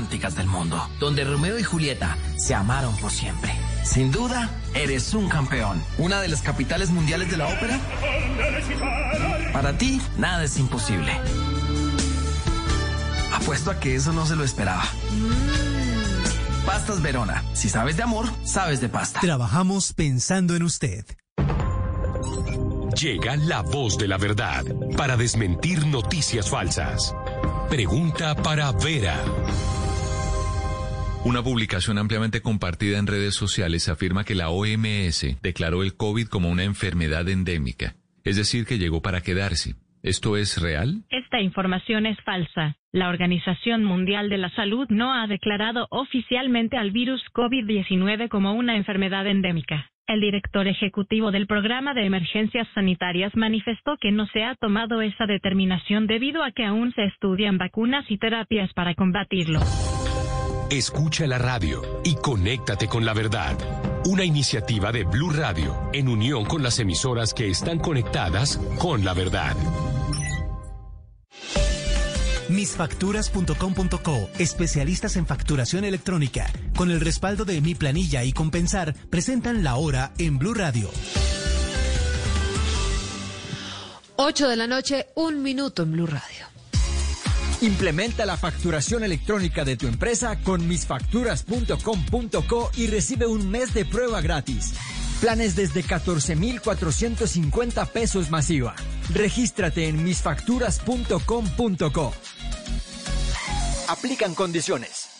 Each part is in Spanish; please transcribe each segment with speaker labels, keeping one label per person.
Speaker 1: románticas del mundo, donde Romeo y Julieta se amaron por siempre. Sin duda, eres un campeón. Una de las capitales mundiales de la ópera. Para ti, nada es imposible. Apuesto a que eso no se lo esperaba. Pastas Verona. Si sabes de amor, sabes de pasta.
Speaker 2: Trabajamos pensando en usted.
Speaker 3: Llega la voz de la verdad para desmentir noticias falsas. Pregunta para Vera.
Speaker 4: Una publicación ampliamente compartida en redes sociales afirma que la OMS declaró el COVID como una enfermedad endémica, es decir, que llegó para quedarse. ¿Esto es real?
Speaker 5: Esta información es falsa. La Organización Mundial de la Salud no ha declarado oficialmente al virus COVID-19 como una enfermedad endémica. El director ejecutivo del programa de emergencias sanitarias manifestó que no se ha tomado esa determinación debido a que aún se estudian vacunas y terapias para combatirlo.
Speaker 3: Escucha la radio y conéctate con la verdad. Una iniciativa de Blue Radio en unión con las emisoras que están conectadas con la verdad.
Speaker 2: Misfacturas.com.co, especialistas en facturación electrónica, con el respaldo de Mi Planilla y Compensar, presentan la hora en Blue Radio.
Speaker 6: 8 de la noche, un minuto en Blue Radio.
Speaker 7: Implementa la facturación electrónica de tu empresa con misfacturas.com.co y recibe un mes de prueba gratis. Planes desde 14,450 pesos masiva. Regístrate en misfacturas.com.co. Aplican condiciones.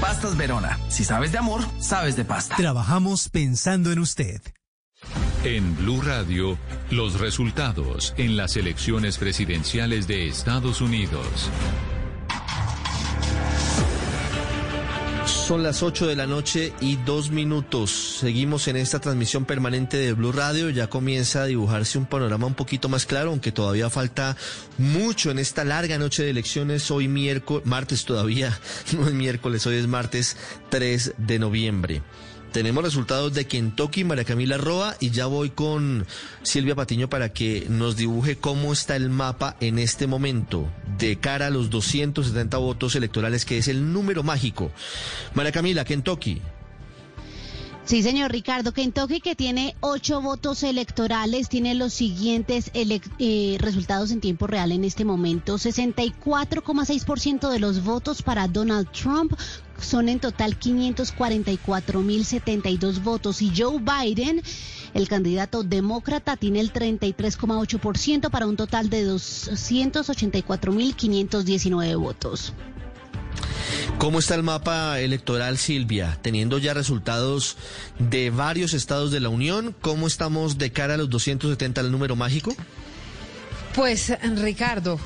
Speaker 1: Pastas Verona. Si sabes de amor, sabes de pasta.
Speaker 2: Trabajamos pensando en usted.
Speaker 4: En Blue Radio, los resultados en las elecciones presidenciales de Estados Unidos.
Speaker 8: Son las 8 de la noche y dos minutos. Seguimos en esta transmisión permanente de Blue Radio. Ya comienza a dibujarse un panorama un poquito más claro, aunque todavía falta mucho en esta larga noche de elecciones. Hoy miércoles, martes todavía, no es miércoles, hoy es martes 3 de noviembre. Tenemos resultados de Kentucky, María Camila Roa, y ya voy con Silvia Patiño para que nos dibuje cómo está el mapa en este momento de cara a los 270 votos electorales, que es el número mágico. María Camila, Kentucky.
Speaker 9: Sí, señor Ricardo. Kentucky, que tiene ocho votos electorales, tiene los siguientes eh, resultados en tiempo real en este momento. 64,6% de los votos para Donald Trump, son en total 544.072 votos y Joe Biden, el candidato demócrata, tiene el 33,8% para un total de 284.519 votos.
Speaker 8: ¿Cómo está el mapa electoral, Silvia? Teniendo ya resultados de varios estados de la Unión, ¿cómo estamos de cara a los 270 el número mágico?
Speaker 6: Pues, Ricardo,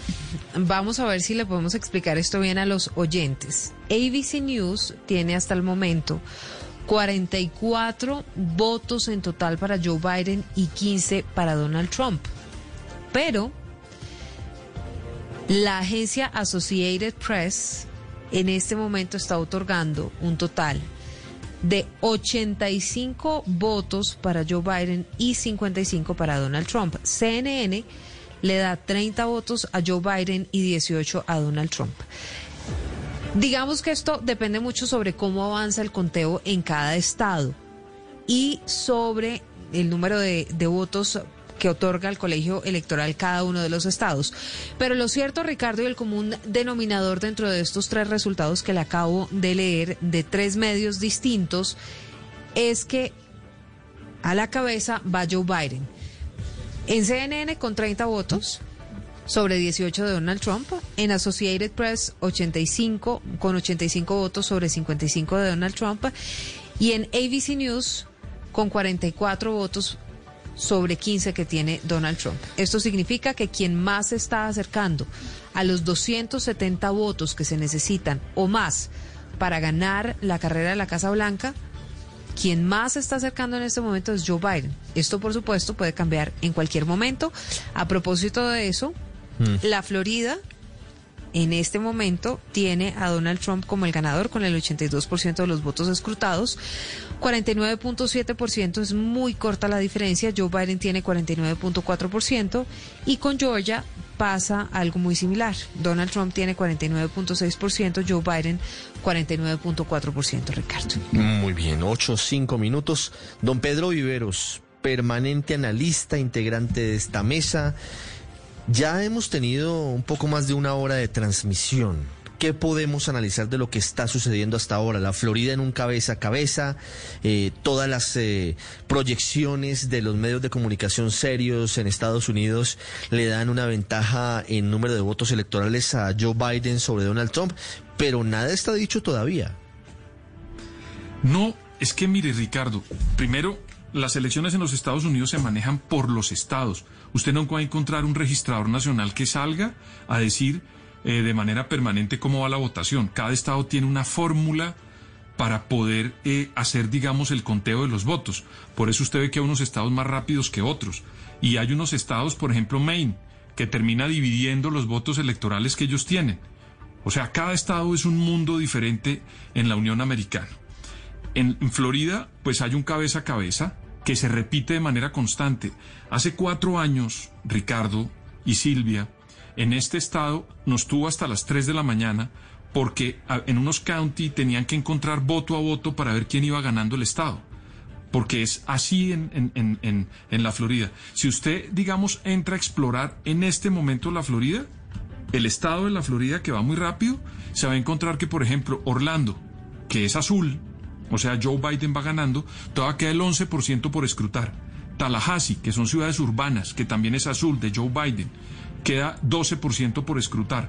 Speaker 6: vamos a ver si le podemos explicar esto bien a los oyentes. ABC News tiene hasta el momento 44 votos en total para Joe Biden y 15 para Donald Trump. Pero la agencia Associated Press en este momento está otorgando un total de 85 votos para Joe Biden y 55 para Donald Trump. CNN le da 30 votos a Joe Biden y 18 a Donald Trump. Digamos que esto depende mucho sobre cómo avanza el conteo en cada estado y sobre el número de, de votos que otorga el colegio electoral cada uno de los estados. Pero lo cierto, Ricardo, y el común denominador dentro de estos tres resultados que le acabo de leer de tres medios distintos es que a la cabeza va Joe Biden. En CNN con 30 votos sobre 18 de Donald Trump, en Associated Press 85 con 85 votos sobre 55 de Donald Trump y en ABC News con 44 votos sobre 15 que tiene Donald Trump. Esto significa que quien más se está acercando a los 270 votos que se necesitan o más para ganar la carrera de la Casa Blanca quien más se está acercando en este momento es Joe Biden. Esto, por supuesto, puede cambiar en cualquier momento. A propósito de eso, la Florida en este momento tiene a Donald Trump como el ganador con el 82% de los votos escrutados. 49.7% es muy corta la diferencia. Joe Biden tiene 49.4% y con Georgia pasa algo muy similar. Donald Trump tiene 49.6%, Joe Biden 49.4%, Ricardo.
Speaker 8: Muy bien, 8, 5 minutos. Don Pedro Viveros, permanente analista, integrante de esta mesa. Ya hemos tenido un poco más de una hora de transmisión. ¿Qué podemos analizar de lo que está sucediendo hasta ahora? La Florida en un cabeza a cabeza, eh, todas las eh, proyecciones de los medios de comunicación serios en Estados Unidos le dan una ventaja en número de votos electorales a Joe Biden sobre Donald Trump, pero nada está dicho todavía.
Speaker 10: No, es que mire Ricardo, primero las elecciones en los Estados Unidos se manejan por los estados. Usted no va a encontrar un registrador nacional que salga a decir eh, de manera permanente cómo va la votación. Cada estado tiene una fórmula para poder eh, hacer, digamos, el conteo de los votos. Por eso usted ve que hay unos estados más rápidos que otros. Y hay unos estados, por ejemplo, Maine, que termina dividiendo los votos electorales que ellos tienen. O sea, cada estado es un mundo diferente en la Unión Americana. En, en Florida, pues hay un cabeza a cabeza que se repite de manera constante. Hace cuatro años, Ricardo y Silvia, en este estado nos tuvo hasta las 3 de la mañana porque en unos county tenían que encontrar voto a voto para ver quién iba ganando el estado. Porque es así en, en, en, la Florida. Si usted, digamos, entra a explorar en este momento la Florida, el estado de la Florida que va muy rápido, se va a encontrar que, por ejemplo, Orlando, que es azul, o sea, Joe Biden va ganando, todavía queda el 11% por escrutar. Tallahassee, que son ciudades urbanas, que también es azul, de Joe Biden, queda 12% por escrutar.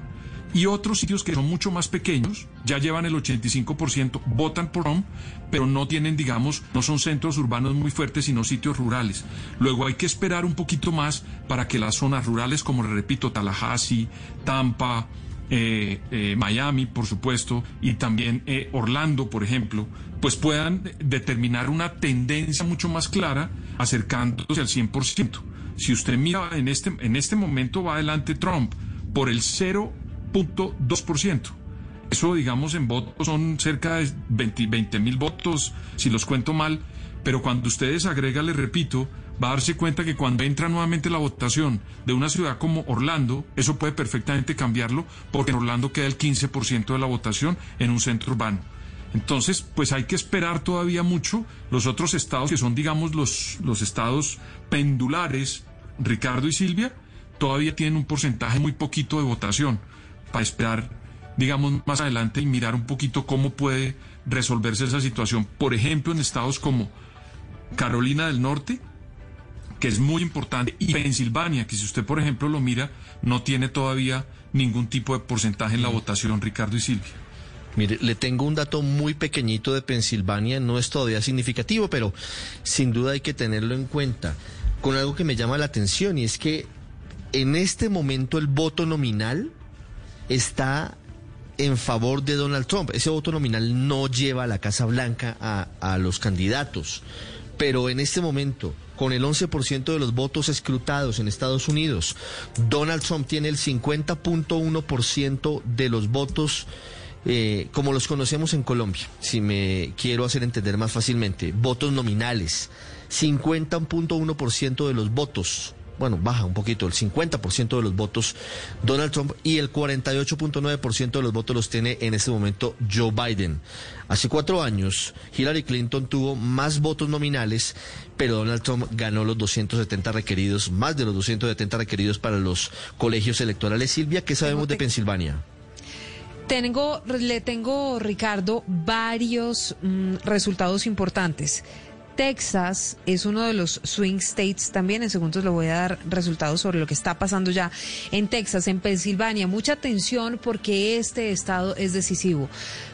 Speaker 10: Y otros sitios que son mucho más pequeños, ya llevan el 85%, votan por Trump, pero no tienen, digamos, no son centros urbanos muy fuertes, sino sitios rurales. Luego hay que esperar un poquito más para que las zonas rurales, como le repito, Tallahassee, Tampa, eh, eh, Miami, por supuesto, y también eh, Orlando, por ejemplo, pues puedan determinar una tendencia mucho más clara acercándose al 100%. Si usted mira en este, en este momento va adelante Trump por el 0.2%. Eso, digamos, en votos son cerca de 20 mil votos, si los cuento mal, pero cuando ustedes agrega, le repito, va a darse cuenta que cuando entra nuevamente la votación de una ciudad como Orlando, eso puede perfectamente cambiarlo, porque en Orlando queda el 15% de la votación en un centro urbano. Entonces, pues hay que esperar todavía mucho. Los otros estados, que son, digamos, los, los estados pendulares, Ricardo y Silvia, todavía tienen un porcentaje muy poquito de votación para esperar, digamos, más adelante y mirar un poquito cómo puede resolverse esa situación. Por ejemplo, en estados como Carolina del Norte, que es muy importante, y Pensilvania, que si usted, por ejemplo, lo mira, no tiene todavía ningún tipo de porcentaje en la votación, Ricardo y Silvia.
Speaker 8: Mire, le tengo un dato muy pequeñito de Pensilvania, no es todavía significativo, pero sin duda hay que tenerlo en cuenta, con algo que me llama la atención, y es que en este momento el voto nominal está en favor de Donald Trump. Ese voto nominal no lleva a la Casa Blanca a, a los candidatos, pero en este momento con el 11% de los votos escrutados en Estados Unidos. Donald Trump tiene el 50.1% de los votos eh, como los conocemos en Colombia, si me quiero hacer entender más fácilmente, votos nominales, 50.1% de los votos, bueno, baja un poquito, el 50% de los votos Donald Trump y el 48.9% de los votos los tiene en este momento Joe Biden. Hace cuatro años, Hillary Clinton tuvo más votos nominales, pero Donald Trump ganó los 270 requeridos, más de los 270 requeridos para los colegios electorales. Silvia, ¿qué sabemos de Pensilvania?
Speaker 6: Tengo, le tengo, Ricardo, varios mm, resultados importantes. Texas es uno de los swing states también. En segundos le voy a dar resultados sobre lo que está pasando ya en Texas, en Pensilvania. Mucha atención porque este estado es decisivo.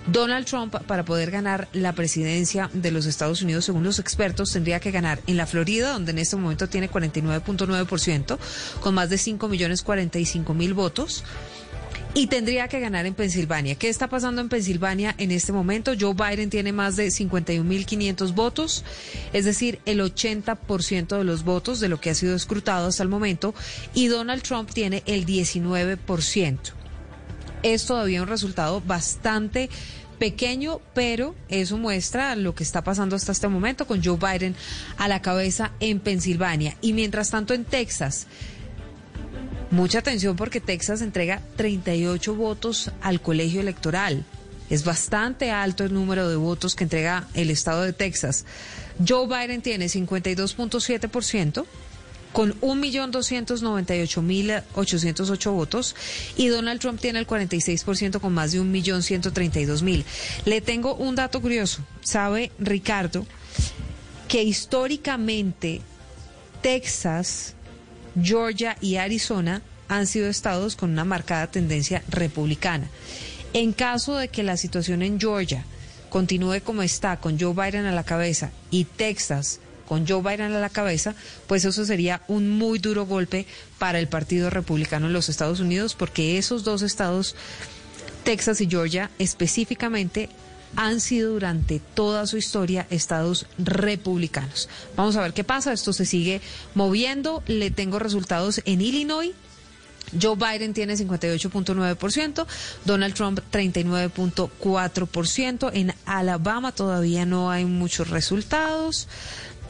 Speaker 6: Donald Trump, para poder ganar la presidencia de los Estados Unidos, según los expertos, tendría que ganar en la Florida, donde en este momento tiene 49.9%, con más de 5 millones 45 mil votos y tendría que ganar en Pensilvania. ¿Qué está pasando en Pensilvania en este momento? Joe Biden tiene más de 51.500 votos, es decir, el 80% de los votos de lo que ha sido escrutado hasta el momento, y Donald Trump tiene el 19%. Es todavía un resultado bastante pequeño, pero eso muestra lo que está pasando hasta este momento con Joe Biden a la cabeza en Pensilvania. Y mientras tanto en Texas, Mucha atención porque Texas entrega 38 votos al colegio electoral. Es bastante alto el número de votos que entrega el estado de Texas. Joe Biden tiene 52.7% con 1.298.808 votos y Donald Trump tiene el 46% con más de 1.132.000. Le tengo un dato curioso. ¿Sabe, Ricardo, que históricamente Texas Georgia y Arizona han sido estados con una marcada tendencia republicana. En caso de que la situación en Georgia continúe como está, con Joe Biden a la cabeza, y Texas con Joe Biden a la cabeza, pues eso sería un muy duro golpe para el Partido Republicano en los Estados Unidos, porque esos dos estados, Texas y Georgia, específicamente han sido durante toda su historia estados republicanos. Vamos a ver qué pasa, esto se sigue moviendo, le tengo resultados en Illinois. Joe Biden tiene 58.9%, Donald Trump 39.4%, en Alabama todavía no hay muchos resultados.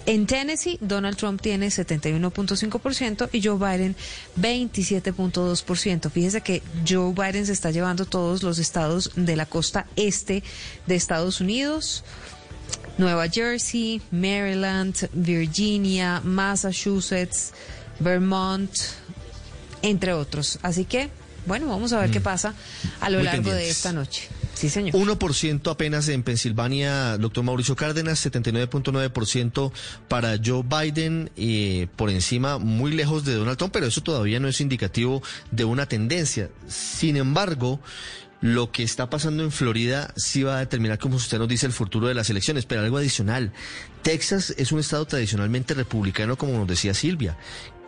Speaker 6: En Tennessee, Donald Trump tiene 71.5% y Joe Biden 27.2%. Fíjese que Joe Biden se está llevando todos los estados de la costa este de Estados Unidos. Nueva Jersey, Maryland, Virginia, Massachusetts, Vermont, entre otros. Así que, bueno, vamos a ver qué mm. pasa a lo largo de esta noche. Sí, señor.
Speaker 8: 1% apenas en Pensilvania, doctor Mauricio Cárdenas, 79.9% para Joe Biden, y por encima, muy lejos de Donald Trump, pero eso todavía no es indicativo de una tendencia. Sin embargo, lo que está pasando en Florida sí va a determinar, como usted nos dice, el futuro de las elecciones. Pero algo adicional, Texas es un estado tradicionalmente republicano, como nos decía Silvia,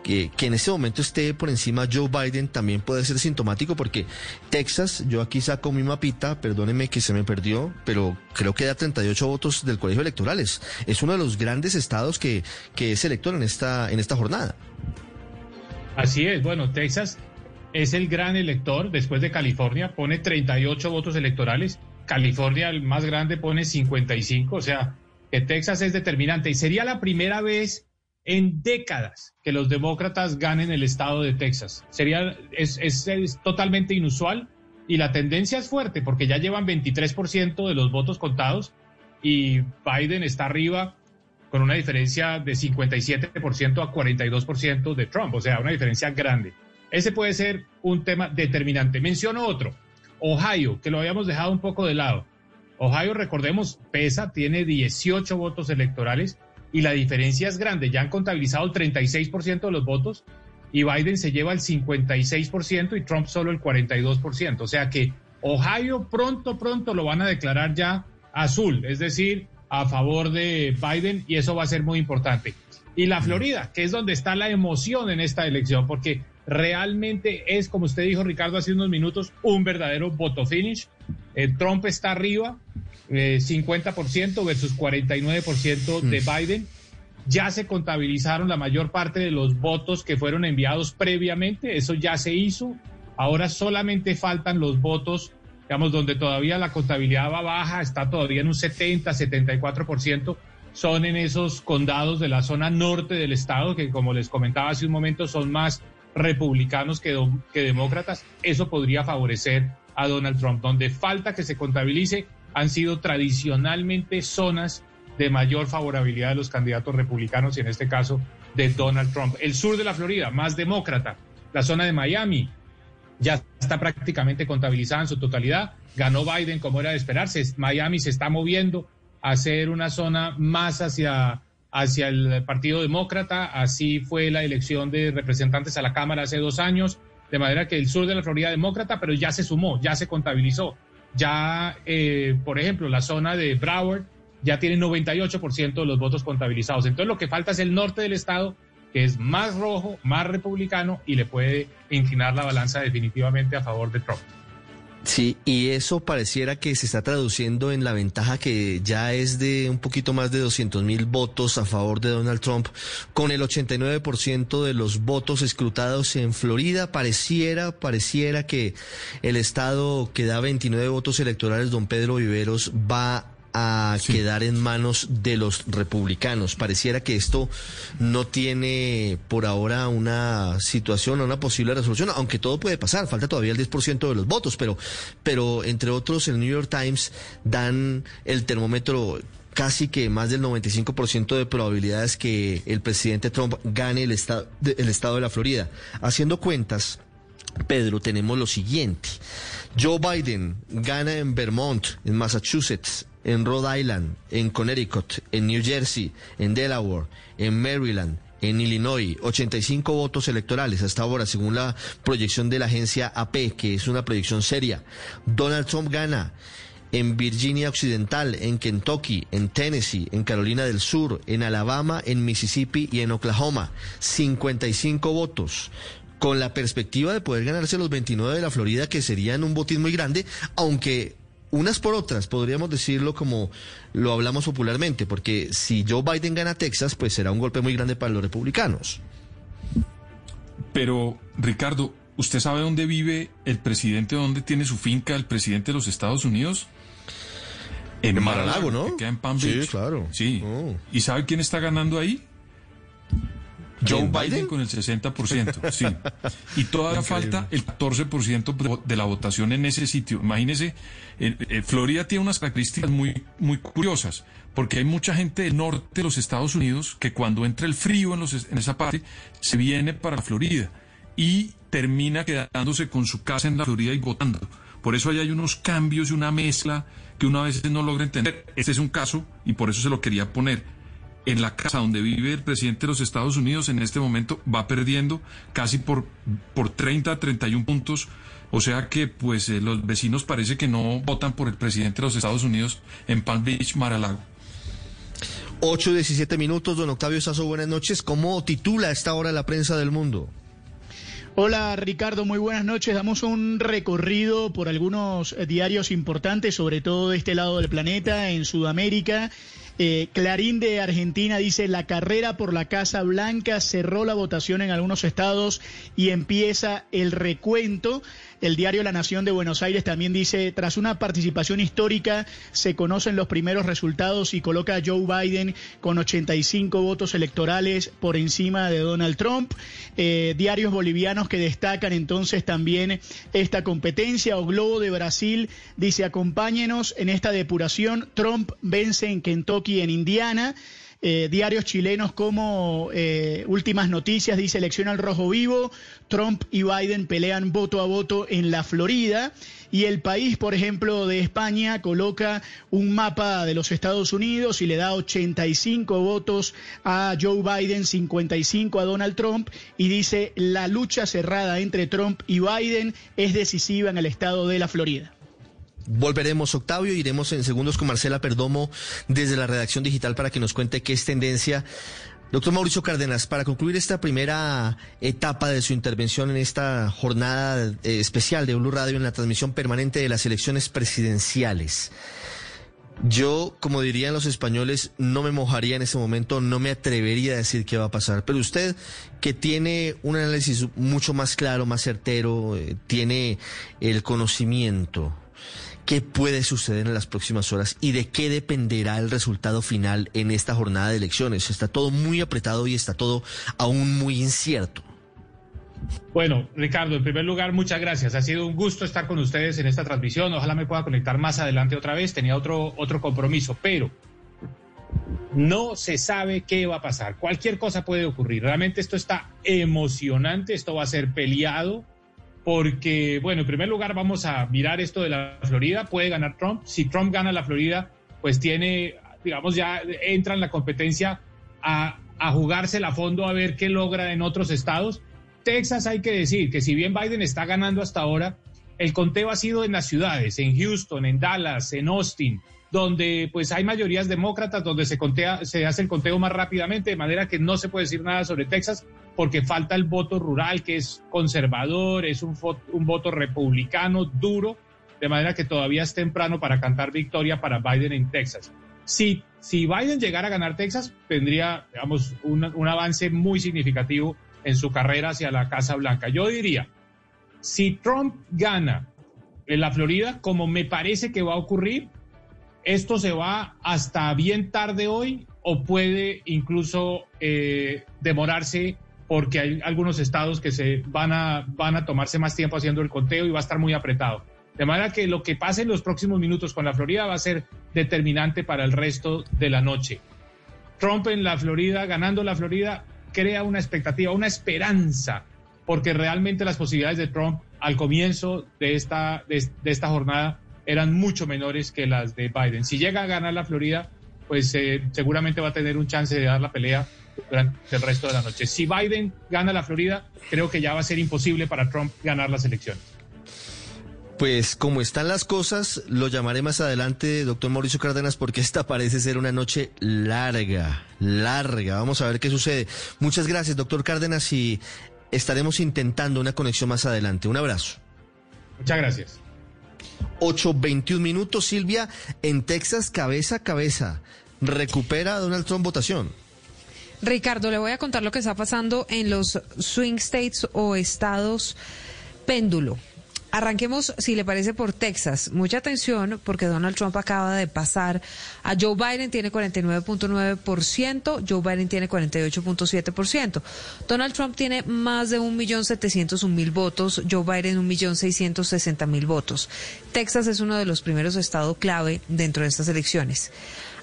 Speaker 8: que, en este momento esté por encima Joe Biden también puede ser sintomático porque Texas, yo aquí saco mi mapita, perdóneme que se me perdió, pero creo que da 38 votos del colegio electorales. Es uno de los grandes estados que, que es elector en esta, en esta jornada.
Speaker 11: Así es, bueno, Texas es el gran elector después de California, pone 38 votos electorales, California el más grande pone 55, o sea, que Texas es determinante y sería la primera vez en décadas que los demócratas ganen el estado de Texas. Sería, es, es, totalmente inusual y la tendencia es fuerte porque ya llevan 23% de los votos contados y Biden está arriba con una diferencia de 57% a 42% de Trump, o sea, una diferencia grande. Ese puede ser un tema determinante. Menciono otro, Ohio, que lo habíamos dejado un poco de lado. Ohio, recordemos, pesa, tiene 18 votos electorales y la diferencia es grande. Ya han contabilizado el 36% de los votos y Biden se lleva el 56% y Trump solo el 42%. O sea que Ohio pronto, pronto lo van a declarar ya azul, es decir, a favor de Biden y eso va a ser muy importante. Y la Florida, que es donde está la emoción en esta elección, porque realmente es, como usted dijo, Ricardo, hace unos minutos, un verdadero voto finish. Trump está arriba, 50% eh, versus 49% de mm. Biden. Ya se contabilizaron la mayor parte de los votos que fueron enviados previamente, eso ya se hizo. Ahora solamente faltan los votos, digamos, donde todavía la contabilidad va baja, está todavía en un 70, 74%, son en esos condados de la zona norte del estado, que como les comentaba hace un momento, son más republicanos que, que demócratas. Eso podría favorecer a Donald Trump, donde falta que se contabilice han sido tradicionalmente zonas de mayor favorabilidad de los candidatos republicanos y en este caso de Donald Trump. El sur de la Florida, más demócrata. La zona de Miami ya está prácticamente contabilizada en su totalidad. Ganó Biden como era de esperarse. Miami se está moviendo a ser una zona más hacia, hacia el Partido Demócrata. Así fue la elección de representantes a la Cámara hace dos años. De manera que el sur de la Florida demócrata, pero ya se sumó, ya se contabilizó. Ya, eh, por ejemplo, la zona de Broward ya tiene 98% de los votos contabilizados. Entonces lo que falta es el norte del estado, que es más rojo, más republicano y le puede inclinar la balanza definitivamente a favor de Trump.
Speaker 8: Sí, y eso pareciera que se está traduciendo en la ventaja que ya es de un poquito más de 200 mil votos a favor de Donald Trump, con el 89% de los votos escrutados en Florida. Pareciera, pareciera que el estado que da 29 votos electorales, don Pedro Viveros, va a quedar en manos de los republicanos. Pareciera que esto no tiene por ahora una situación o una posible resolución, aunque todo puede pasar, falta todavía el 10% de los votos, pero, pero entre otros el New York Times dan el termómetro casi que más del 95% de probabilidades que el presidente Trump gane el estado, el estado de la Florida. Haciendo cuentas, Pedro, tenemos lo siguiente. Joe Biden gana en Vermont, en Massachusetts, en Rhode Island, en Connecticut, en New Jersey, en Delaware, en Maryland, en Illinois, 85 votos electorales hasta ahora, según la proyección de la agencia AP, que es una proyección seria. Donald Trump gana en Virginia Occidental, en Kentucky, en Tennessee, en Carolina del Sur, en Alabama, en Mississippi y en Oklahoma. 55 votos con la perspectiva de poder ganarse los 29 de la Florida, que serían un botín muy grande, aunque unas por otras, podríamos decirlo como lo hablamos popularmente, porque si Joe Biden gana Texas, pues será un golpe muy grande para los republicanos.
Speaker 10: Pero, Ricardo, ¿usted sabe dónde vive el presidente, dónde tiene su finca el presidente de los Estados Unidos?
Speaker 8: En, Mar-a-Lago, ¿no?
Speaker 10: Que queda en Palm Beach.
Speaker 8: Sí, claro.
Speaker 10: Sí.
Speaker 8: Oh.
Speaker 10: ¿Y sabe quién está ganando ahí? Joe Biden? con el 60%, sí. Y todavía falta el 14% de la votación en ese sitio. Imagínese, eh, eh, Florida tiene unas características muy, muy curiosas, porque hay mucha gente del norte de los Estados Unidos que cuando entra el frío en, los, en esa parte, se viene para Florida y termina quedándose con su casa en la Florida y votando. Por eso ahí hay unos cambios y una mezcla que uno a veces no logra entender. Este es un caso y por eso se lo quería poner en la casa donde vive el presidente de los Estados Unidos en este momento va perdiendo casi por, por 30, 31 puntos. O sea que pues eh, los vecinos parece que no votan por el presidente de los Estados Unidos en Palm Beach, Mar-a-Lago.
Speaker 8: 8, 17 minutos, don Octavio Sazo, buenas noches. ¿Cómo titula a esta hora la prensa del mundo?
Speaker 12: Hola Ricardo, muy buenas noches. Damos un recorrido por algunos diarios importantes, sobre todo de este lado del planeta, en Sudamérica. Eh, Clarín de Argentina dice la carrera por la Casa Blanca cerró la votación en algunos estados y empieza el recuento. El diario La Nación de Buenos Aires también dice, tras una participación histórica, se conocen los primeros resultados y coloca a Joe Biden con 85 votos electorales por encima de Donald Trump. Eh, diarios bolivianos que destacan entonces también esta competencia. O Globo de Brasil dice, acompáñenos en esta depuración. Trump vence en Kentucky, en Indiana. Eh, diarios chilenos como eh, Últimas Noticias dice elección al rojo vivo, Trump y Biden pelean voto a voto en la Florida y el país, por ejemplo, de España coloca un mapa de los Estados Unidos y le da 85 votos a Joe Biden, 55 a Donald Trump y dice la lucha cerrada entre Trump y Biden es decisiva en el estado de la Florida.
Speaker 8: Volveremos, Octavio, iremos en segundos con Marcela Perdomo desde la redacción digital para que nos cuente qué es tendencia. Doctor Mauricio Cárdenas, para concluir esta primera etapa de su intervención en esta jornada eh, especial de Blue Radio en la transmisión permanente de las elecciones presidenciales. Yo, como dirían los españoles, no me mojaría en ese momento, no me atrevería a decir qué va a pasar. Pero usted, que tiene un análisis mucho más claro, más certero, eh, tiene el conocimiento, ¿Qué puede suceder en las próximas horas y de qué dependerá el resultado final en esta jornada de elecciones? Está todo muy apretado y está todo aún muy incierto.
Speaker 11: Bueno, Ricardo, en primer lugar, muchas gracias. Ha sido un gusto estar con ustedes en esta transmisión. Ojalá me pueda conectar más adelante otra vez. Tenía otro, otro compromiso, pero no se sabe qué va a pasar. Cualquier cosa puede ocurrir. Realmente esto está emocionante. Esto va a ser peleado porque, bueno, en primer lugar vamos a mirar esto de la Florida, puede ganar Trump, si Trump gana la Florida, pues tiene, digamos, ya entra en la competencia a, a jugársela a fondo a ver qué logra en otros estados. Texas hay que decir que si bien Biden está ganando hasta ahora, el conteo ha sido en las ciudades, en Houston, en Dallas, en Austin, donde pues hay mayorías demócratas, donde se contea, se hace el conteo más rápidamente, de manera que no se puede decir nada sobre Texas, porque falta el voto rural, que es conservador, es un, voto republicano duro, de manera que todavía es temprano para cantar victoria para Biden en Texas. Si, si Biden llegara a ganar Texas, tendría, digamos, un, un avance muy significativo en su carrera hacia la Casa Blanca. Yo diría, si Trump gana en la Florida, como me parece que va a ocurrir, esto se va hasta bien tarde hoy o puede incluso eh, demorarse porque hay algunos estados que se van a, van a tomarse más tiempo haciendo el conteo y va a estar muy apretado. De manera que lo que pase en los próximos minutos con la Florida va a ser determinante para el resto de la noche. Trump en la Florida, ganando la Florida, crea una expectativa, una esperanza, porque realmente las posibilidades de Trump al comienzo de esta, de, esta jornada eran mucho menores que las de Biden. Si llega a ganar la Florida, pues eh, seguramente va a tener un chance de dar la pelea durante el resto de la noche. Si Biden gana la Florida, creo que ya va a ser imposible para Trump ganar las elecciones.
Speaker 8: Pues como están las cosas, lo llamaré más adelante, doctor Mauricio Cárdenas, porque esta parece ser una noche larga, larga. Vamos a ver qué sucede. Muchas gracias, doctor Cárdenas, y estaremos intentando una conexión más adelante. Un abrazo.
Speaker 11: Muchas gracias.
Speaker 8: 8.21 minutos, Silvia, en Texas, cabeza a cabeza. Recupera Donald Trump votación.
Speaker 6: Ricardo, le voy a contar lo que está pasando en los swing states o estados péndulo. Arranquemos, si le parece, por Texas. Mucha atención porque Donald Trump acaba de pasar a Joe Biden, tiene 49.9%, Joe Biden tiene 48.7%. Donald Trump tiene más de 1.701.000 votos, Joe Biden 1.660.000 votos. Texas es uno de los primeros estados clave dentro de estas elecciones.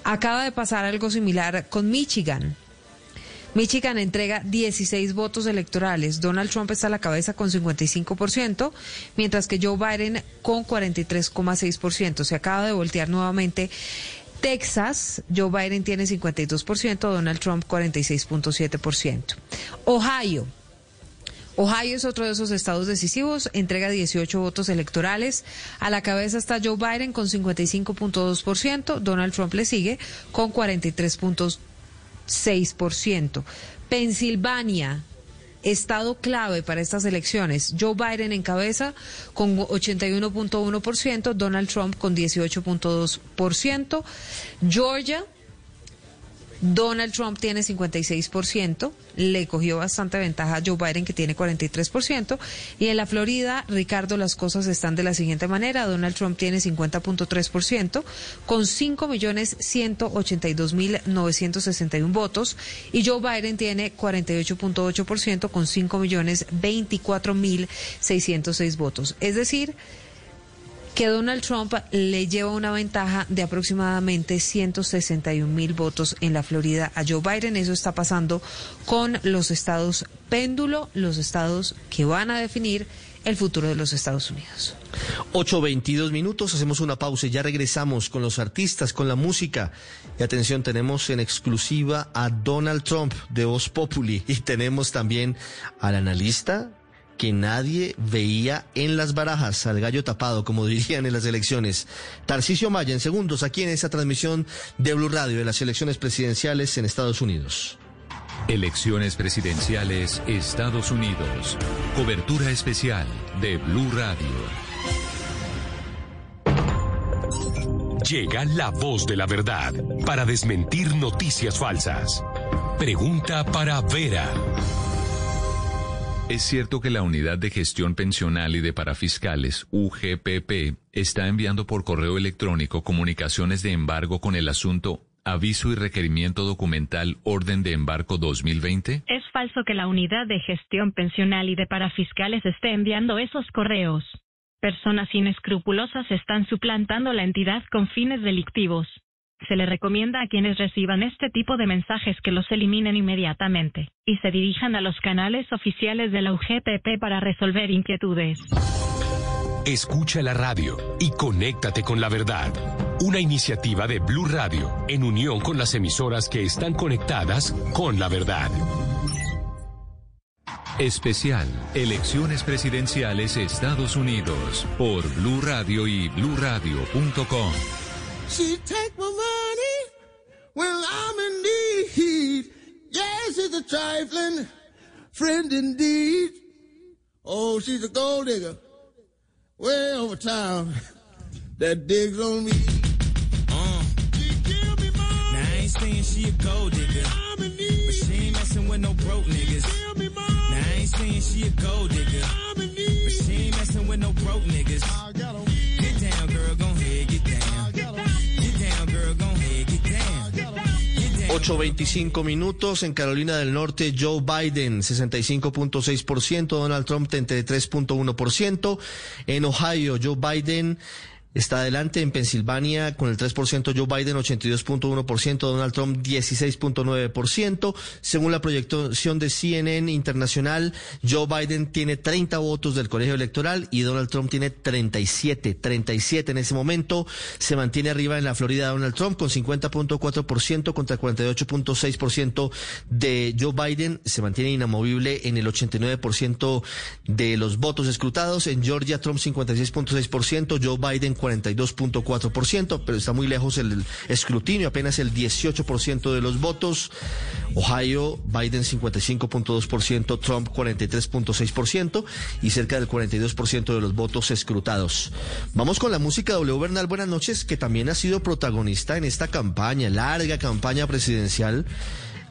Speaker 6: Acaba de pasar algo similar con Michigan. Michigan entrega 16 votos electorales. Donald Trump está a la cabeza con 55%, mientras que Joe Biden con 43,6%. Se acaba de voltear nuevamente. Texas, Joe Biden tiene 52%, Donald Trump 46.7%. Ohio, Ohio es otro de esos estados decisivos, entrega 18 votos electorales. A la cabeza está Joe Biden con 55.2%, Donald Trump le sigue con 43.2%. 6%. Pensilvania, estado clave para estas elecciones. Joe Biden encabeza con 81.1%, Donald Trump con 18.2%, Georgia Donald Trump tiene 56%, le cogió bastante ventaja a Joe Biden que tiene 43%, y en la Florida, Ricardo, las cosas están de la siguiente manera, Donald Trump tiene 50.3% con 5.182.961 votos y Joe Biden tiene 48.8% con 5.024.606 votos. Es decir, que Donald Trump le lleva una ventaja de aproximadamente 161 mil votos en la Florida a Joe Biden. Eso está pasando con los estados péndulo, los estados que van a definir el futuro de los Estados Unidos.
Speaker 8: 8.22 minutos, hacemos una pausa y ya regresamos con los artistas, con la música. Y atención, tenemos en exclusiva a Donald Trump de Voz Populi y tenemos también al analista que nadie veía en las barajas, al gallo tapado, como dirían en las elecciones. Tarcisio Maya, en segundos, aquí en esta transmisión de Blue Radio de las elecciones presidenciales en Estados Unidos.
Speaker 3: Elecciones presidenciales Estados Unidos. Cobertura especial de Blue Radio. Llega la voz de la verdad para desmentir noticias falsas. Pregunta para Vera.
Speaker 4: Es cierto que la Unidad de Gestión Pensional y de Parafiscales, UGPP, está enviando por correo electrónico comunicaciones de embargo con el asunto Aviso y requerimiento documental Orden de Embarco 2020?
Speaker 5: Es falso que la Unidad de Gestión Pensional y de Parafiscales esté enviando esos correos. Personas inescrupulosas están suplantando la entidad con fines delictivos. Se le recomienda a quienes reciban este tipo de mensajes que los eliminen inmediatamente y se dirijan a los canales oficiales de la UGPP para resolver inquietudes.
Speaker 3: Escucha la radio y conéctate con la verdad. Una iniciativa de Blue Radio en unión con las emisoras que están conectadas con la verdad. Especial Elecciones Presidenciales Estados Unidos por Blue Radio y bluradio.com.
Speaker 13: She take my money when I'm in need. Yes, she's a trifling friend indeed. Oh, she's a gold digger way over town. that digs on me.
Speaker 14: Uh. Now I ain't saying she a gold digger, but she ain't messing with no broke niggas. Now I ain't saying she a gold digger, but she ain't messing with no broke niggas.
Speaker 8: 8.25 minutos. En Carolina del Norte, Joe Biden 65.6%, Donald Trump 33.1%, en Ohio Joe Biden está adelante, en Pensilvania con el 3%, Joe Biden 82.1%, Donald Trump 16.9%, según la proyección de CNN Internacional, Joe Biden tiene 30 votos del colegio electoral y Donald Trump tiene 37, 37 en ese momento, se mantiene arriba en la Florida Donald Trump con 50.4% contra 48.6% de Joe Biden, se mantiene inamovible en el 89% de los votos escrutados, en Georgia Trump 56.6%, Joe Biden 42.4%, pero está muy lejos el escrutinio, apenas el 18% de los votos. Ohio, Biden 55.2%, Trump 43.6% y cerca del 42% de los votos escrutados. Vamos con la música W Bernal, buenas noches, que también ha sido protagonista en esta campaña, larga campaña presidencial.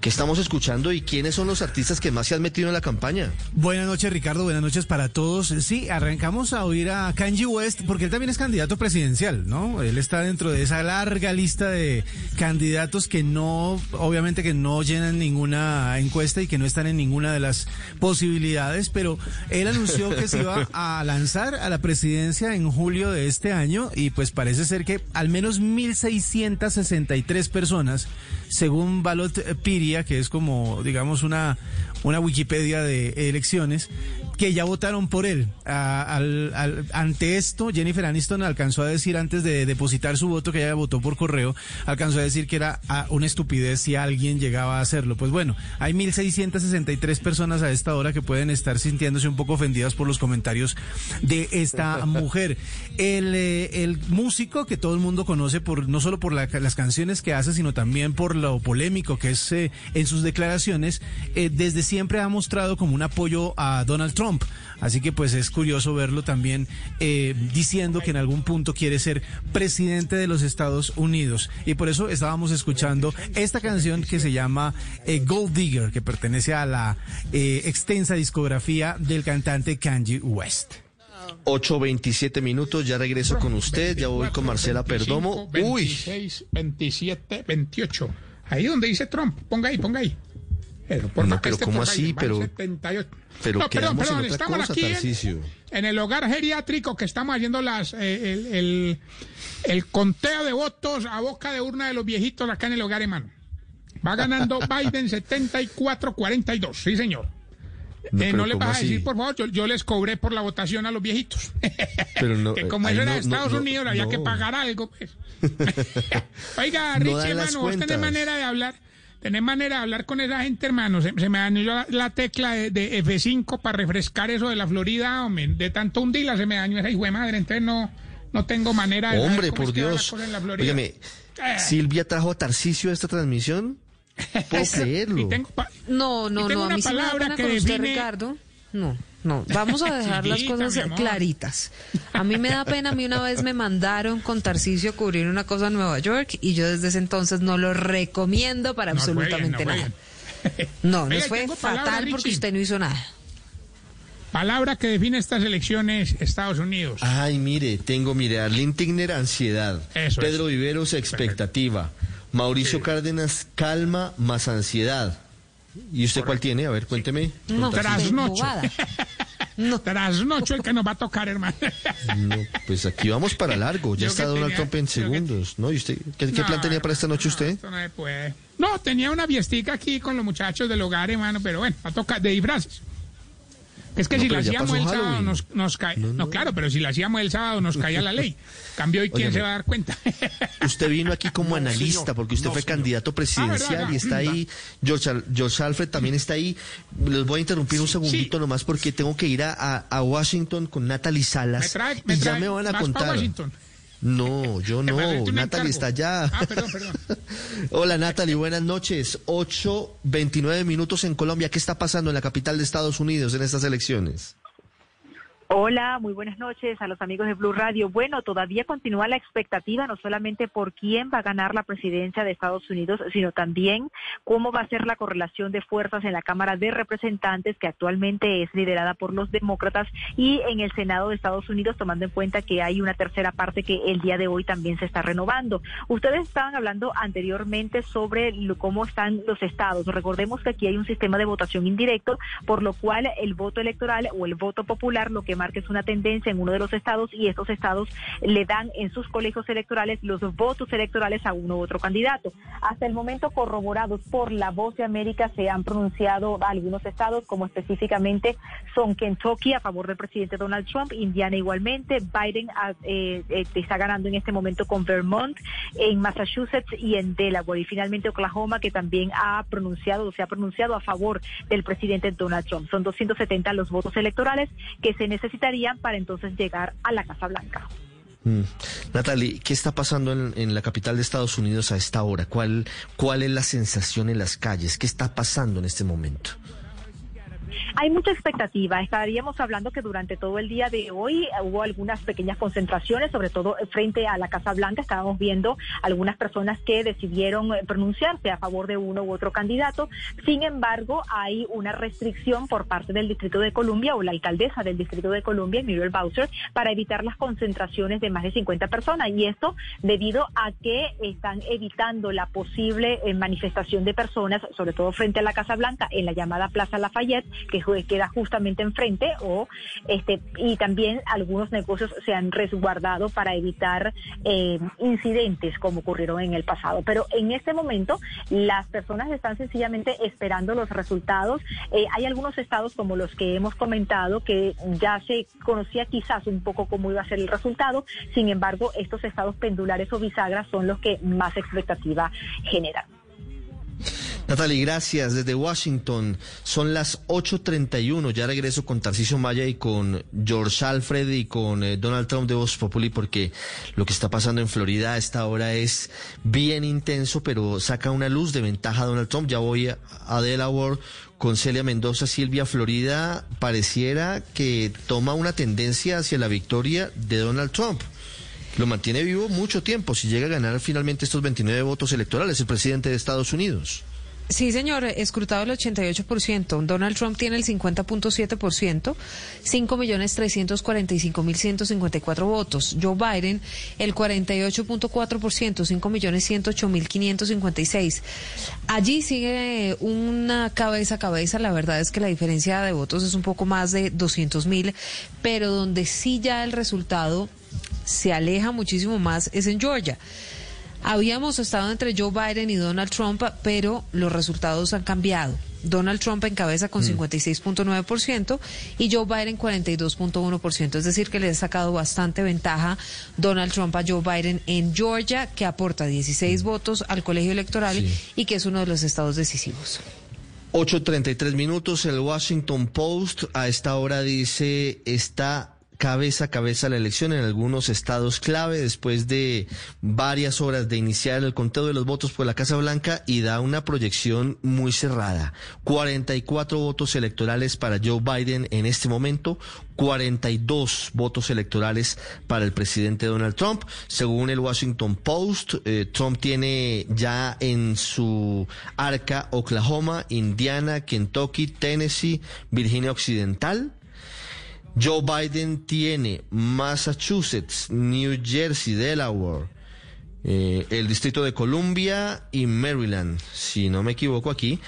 Speaker 8: ¿Qué estamos escuchando y quiénes son los artistas que más se han metido en la campaña?
Speaker 2: Buenas noches, Ricardo. Buenas noches para todos. Sí, arrancamos a oír a Kanye West porque él también es candidato presidencial, ¿no? Él está dentro de esa larga lista de candidatos que no, obviamente que no llenan ninguna encuesta y que no están en ninguna de las posibilidades, pero él anunció que se iba a lanzar a la presidencia en julio de este año y pues parece ser que al menos 1.663 personas, según Ballot Piria, que es como, digamos, una, una Wikipedia de elecciones, que ya votaron por él. A- al- al- ante esto, Jennifer Aniston alcanzó a decir antes de depositar su voto, que ella votó por correo, alcanzó a decir que era ah, una estupidez si alguien llegaba a hacerlo. Pues bueno, hay 1.663 personas a esta hora que pueden estar sintiéndose un poco ofendidas por los comentarios de esta mujer. El, eh, el músico que todo el mundo conoce por no solo por la- las canciones que hace, sino también por lo polémico que es eh, en sus declaraciones, eh, desde siempre ha mostrado como un apoyo a Donald Trump. Así que pues es curioso verlo también eh, diciendo que en algún punto quiere ser presidente de los Estados Unidos. Y por eso estábamos escuchando esta canción que se llama eh, Gold Digger, que pertenece a la eh, extensa discografía del cantante Kanye West.
Speaker 8: 8.27 minutos, ya regreso con usted, ya voy con Marcela Perdomo.
Speaker 15: 25,
Speaker 8: Uy,
Speaker 15: 26, 27, 28. Ahí donde dice Trump. Ponga ahí, ponga ahí. Por
Speaker 8: No, pero
Speaker 15: este
Speaker 8: ¿cómo así? Pero-
Speaker 15: 78.
Speaker 8: pero
Speaker 15: no, perdón, perdón,
Speaker 8: en
Speaker 15: estamos
Speaker 8: cosa,
Speaker 15: aquí en, el hogar geriátrico que estamos haciendo las eh, el, el- el conteo de votos a boca de urna de los viejitos acá en el hogar, hermano. Va ganando Biden 74-42, sí señor.
Speaker 8: No,
Speaker 15: Eh, no le
Speaker 8: ¿cómo
Speaker 15: vas a decir, por favor, yo, yo les cobré por la votación a los viejitos.
Speaker 8: pero no,
Speaker 15: que como eso era de Estados Unidos, había que pagar algo, pues. Oiga, Richie, hermano, vos tenés manera de hablar, tenés manera de hablar con esa gente, hermano. Se, se me dañó la, la tecla de, de F5 para refrescar eso de la Florida, hombre. De tanto hundirla se me dañó esa hijo de madre, entonces no, no tengo manera de
Speaker 8: Hombre, por Dios.
Speaker 15: cosa en la Florida.
Speaker 8: Óigame,
Speaker 15: Eh.
Speaker 8: Silvia trajo a Tarcisio a esta transmisión. Puedo creerlo.
Speaker 15: Y tengo
Speaker 6: No, no,
Speaker 15: Y tengo
Speaker 6: no, a
Speaker 15: una
Speaker 6: mí sí me da
Speaker 15: palabra
Speaker 6: pena
Speaker 15: que
Speaker 6: con usted,
Speaker 15: define-
Speaker 6: Ricardo. No, no, vamos a dejar las cosas claritas. A mí me da pena, a mí una vez me mandaron con Tarcisio a cubrir una cosa en Nueva York y yo desde ese entonces no lo recomiendo para
Speaker 15: No
Speaker 6: absolutamente
Speaker 15: no fue
Speaker 6: nada. No, nos
Speaker 15: Oiga,
Speaker 6: fue
Speaker 15: palabra,
Speaker 6: fatal porque usted no hizo nada.
Speaker 15: Palabra que define estas elecciones Estados Unidos.
Speaker 8: Ay, mire, tengo, mire, Arlene Tigner, ansiedad.
Speaker 15: Eso
Speaker 8: Pedro Viveros, expectativa. Mauricio Cárdenas, calma más ansiedad. ¿Y usted cuál tiene? A ver, cuénteme.
Speaker 6: No.
Speaker 15: Trasnocho.
Speaker 6: bobada.
Speaker 15: Trasnocho el que nos va a tocar, hermano.
Speaker 8: No, pues aquí vamos para largo. Ya
Speaker 15: Yo
Speaker 8: está Donald
Speaker 15: tenía-
Speaker 8: Trump en
Speaker 15: que-
Speaker 8: segundos, ¿no? ¿Y usted qué, qué
Speaker 15: No,
Speaker 8: plan tenía para esta noche usted?
Speaker 15: Esto no se puede. No, tenía una fiestica aquí con los muchachos del hogar, hermano, pero bueno, va a tocar de disfraces. Es que
Speaker 8: No,
Speaker 15: si la hacíamos el sábado nos, nos cae. No,
Speaker 8: no.
Speaker 15: claro, pero si la hacíamos el sábado nos caía la ley. Cambio hoy, ¿quién se va a dar cuenta?
Speaker 8: Usted vino aquí como analista porque usted fue candidato presidencial
Speaker 15: Ah, ¿verdad?
Speaker 8: y está ahí. George, George Alfred también está ahí. Les voy a interrumpir un segundito nomás porque tengo que ir a, a- a Washington con Natalie Salas.
Speaker 15: Me trae- me
Speaker 8: y ya me van a contar.
Speaker 15: Washington.
Speaker 8: No, yo no. Natalie está allá.
Speaker 15: Ah, perdón, perdón.
Speaker 8: Hola Natalie, buenas noches. 8.29 minutos en Colombia. ¿Qué está pasando en la capital de Estados Unidos en estas elecciones?
Speaker 16: Hola, muy buenas noches a los amigos de Blue Radio. Bueno, todavía continúa la expectativa no solamente por quién va a ganar la presidencia de Estados Unidos, sino también cómo va a ser la correlación de fuerzas en la Cámara de Representantes, que actualmente es liderada por los demócratas, y en el Senado de Estados Unidos, tomando en cuenta que hay una tercera parte que el día de hoy también se está renovando. Ustedes estaban hablando anteriormente sobre cómo están los estados. Recordemos que aquí hay un sistema de votación indirecto, por lo cual el voto electoral o el voto popular lo que es una tendencia en uno de los estados y estos estados le dan en sus colegios electorales los votos electorales a uno u otro candidato. Hasta el momento corroborados por la voz de América se han pronunciado algunos estados como específicamente son Kentucky a favor del presidente Donald Trump, Indiana igualmente, Biden ah, eh, eh, está ganando en este momento con Vermont, en Massachusetts y en Delaware y finalmente Oklahoma que también ha pronunciado o se ha pronunciado a favor del presidente Donald Trump. Son 270 los votos electorales que se necesitarían para entonces llegar a la Casa Blanca.
Speaker 8: Mm. Natalie, ¿qué está pasando en, en la capital de Estados Unidos a esta hora? ¿Cuál, ¿Cuál es la sensación en las calles? ¿Qué está pasando en este momento?
Speaker 16: Hay mucha expectativa. Estaríamos hablando que durante todo el día de hoy hubo algunas pequeñas concentraciones, sobre todo frente a la Casa Blanca. Estábamos viendo algunas personas que decidieron eh, pronunciarse a favor de uno u otro candidato. Sin embargo, hay una restricción por parte del Distrito de Columbia o la alcaldesa del Distrito de Columbia, Muriel Bowser, para evitar las concentraciones de más de 50 personas. Y esto debido a que están evitando la posible eh, manifestación de personas, sobre todo frente a la Casa Blanca, en la llamada Plaza Lafayette, que queda justamente enfrente, o este y también algunos negocios se han resguardado para evitar eh, incidentes como ocurrieron en el pasado. Pero en este momento las personas están sencillamente esperando los resultados. Eh, hay algunos estados como los que hemos comentado que ya se conocía quizás un poco cómo iba a ser el resultado. Sin embargo, estos estados pendulares o bisagras son los que más expectativa generan.
Speaker 8: Natalie, gracias. Desde Washington son las 8.31. Ya regreso con Tarcisio Maya y con George Alfred y con eh, Donald Trump de Voz Populi porque lo que está pasando en Florida a esta hora es bien intenso, pero saca una luz de ventaja a Donald Trump. Ya voy a, a Delaware con Celia Mendoza. Silvia, Florida pareciera que toma una tendencia hacia la victoria de Donald Trump. Lo mantiene vivo mucho tiempo si llega a ganar finalmente estos 29 votos electorales el presidente de Estados Unidos.
Speaker 6: Sí, señor, escrutado el 88%. Donald Trump tiene el 50.7%, 5.345.154 votos. Joe Biden, el 48.4%, 5.108.556. Allí sigue una cabeza a cabeza. La verdad es que la diferencia de votos es un poco más de 200.000, pero donde sí ya el resultado se aleja muchísimo más es en Georgia. Habíamos estado entre Joe Biden y Donald Trump, pero los resultados han cambiado. Donald Trump encabeza con 56.9% y Joe Biden 42.1%. Es decir, que le ha sacado bastante ventaja Donald Trump a Joe Biden en Georgia, que aporta 16 votos al colegio electoral y que es uno de los estados decisivos.
Speaker 8: 8.33 minutos, el Washington Post a esta hora dice está cabeza a cabeza la elección en algunos estados clave después de varias horas de iniciar el conteo de los votos por la Casa Blanca y da una proyección muy cerrada. 44 votos electorales para Joe Biden en este momento, 42 votos electorales para el presidente Donald Trump. Según el Washington Post, eh, Trump tiene ya en su arca Oklahoma, Indiana, Kentucky, Tennessee, Virginia Occidental. Joe Biden tiene Massachusetts, New Jersey, Delaware, eh, el Distrito de Columbia y Maryland, si no me equivoco aquí,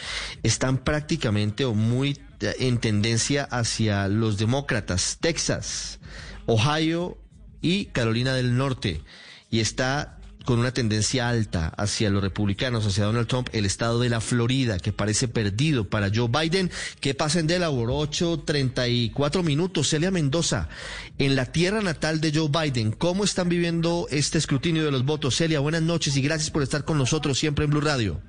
Speaker 8: están prácticamente o muy eh, en tendencia hacia los demócratas, Texas, Ohio y Carolina del Norte. Y está con una tendencia alta hacia los republicanos, hacia Donald Trump, el estado de la Florida, que parece perdido para Joe Biden. ¿Qué pasa en Delaware? 8.34 minutos. Celia Mendoza, en la tierra natal de Joe Biden, ¿cómo están viviendo este escrutinio de los votos? Celia, buenas noches y gracias por estar con nosotros siempre en Blue Radio.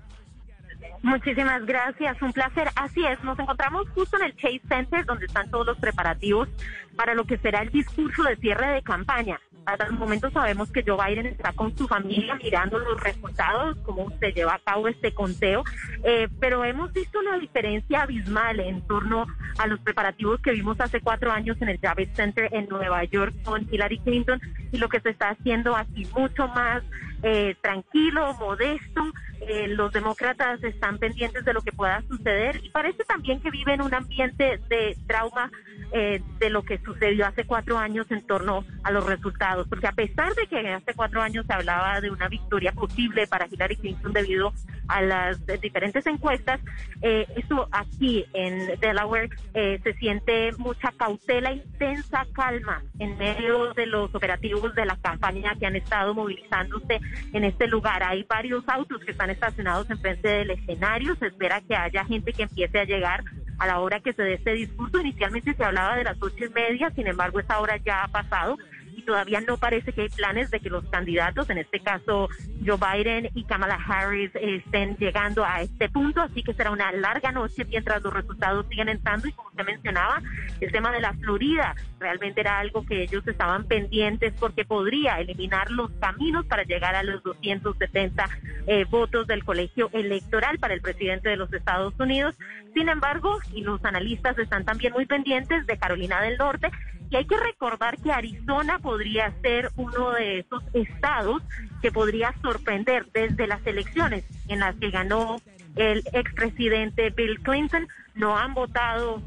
Speaker 17: Muchísimas gracias, un placer. Así es, nos encontramos justo en el Chase Center donde están todos los preparativos para lo que será el discurso de cierre de campaña. Hasta el momento sabemos que Joe Biden está con su familia mirando los resultados, cómo se lleva a cabo este conteo, eh, pero hemos visto una diferencia abismal en torno a los preparativos que vimos hace cuatro años en el Javits Center en Nueva York con Hillary Clinton y lo que se está haciendo aquí mucho más eh, tranquilo, modesto. Eh, los demócratas están pendientes de lo que pueda suceder y parece también que viven un ambiente de trauma eh, de lo que sucedió hace cuatro años en torno a los resultados, porque a pesar de que hace cuatro años se hablaba de una victoria posible para Hillary Clinton debido a las diferentes encuestas, eh, eso aquí en Delaware eh, se siente mucha cautela, intensa calma en medio de los operativos de la campaña que han estado movilizándose en este lugar. Hay varios autos que están estacionados enfrente del escenario, se espera que haya gente que empiece a llegar a la hora que se dé este discurso. Inicialmente se hablaba de las ocho y media, sin embargo esa hora ya ha pasado y todavía no parece que hay planes de que los candidatos, en este caso Joe Biden y Kamala Harris, estén llegando a este punto, así que será una larga noche mientras los resultados siguen entrando y como usted mencionaba, el tema de la Florida realmente era algo que ellos estaban pendientes porque podría eliminar los caminos para llegar a los 270 eh, votos del colegio electoral para el presidente de los Estados Unidos. Sin embargo, y los analistas están también muy pendientes de Carolina del Norte, y hay que recordar que Arizona podría ser uno de esos estados que podría sorprender desde las elecciones en las que ganó el expresidente Bill Clinton. No han votado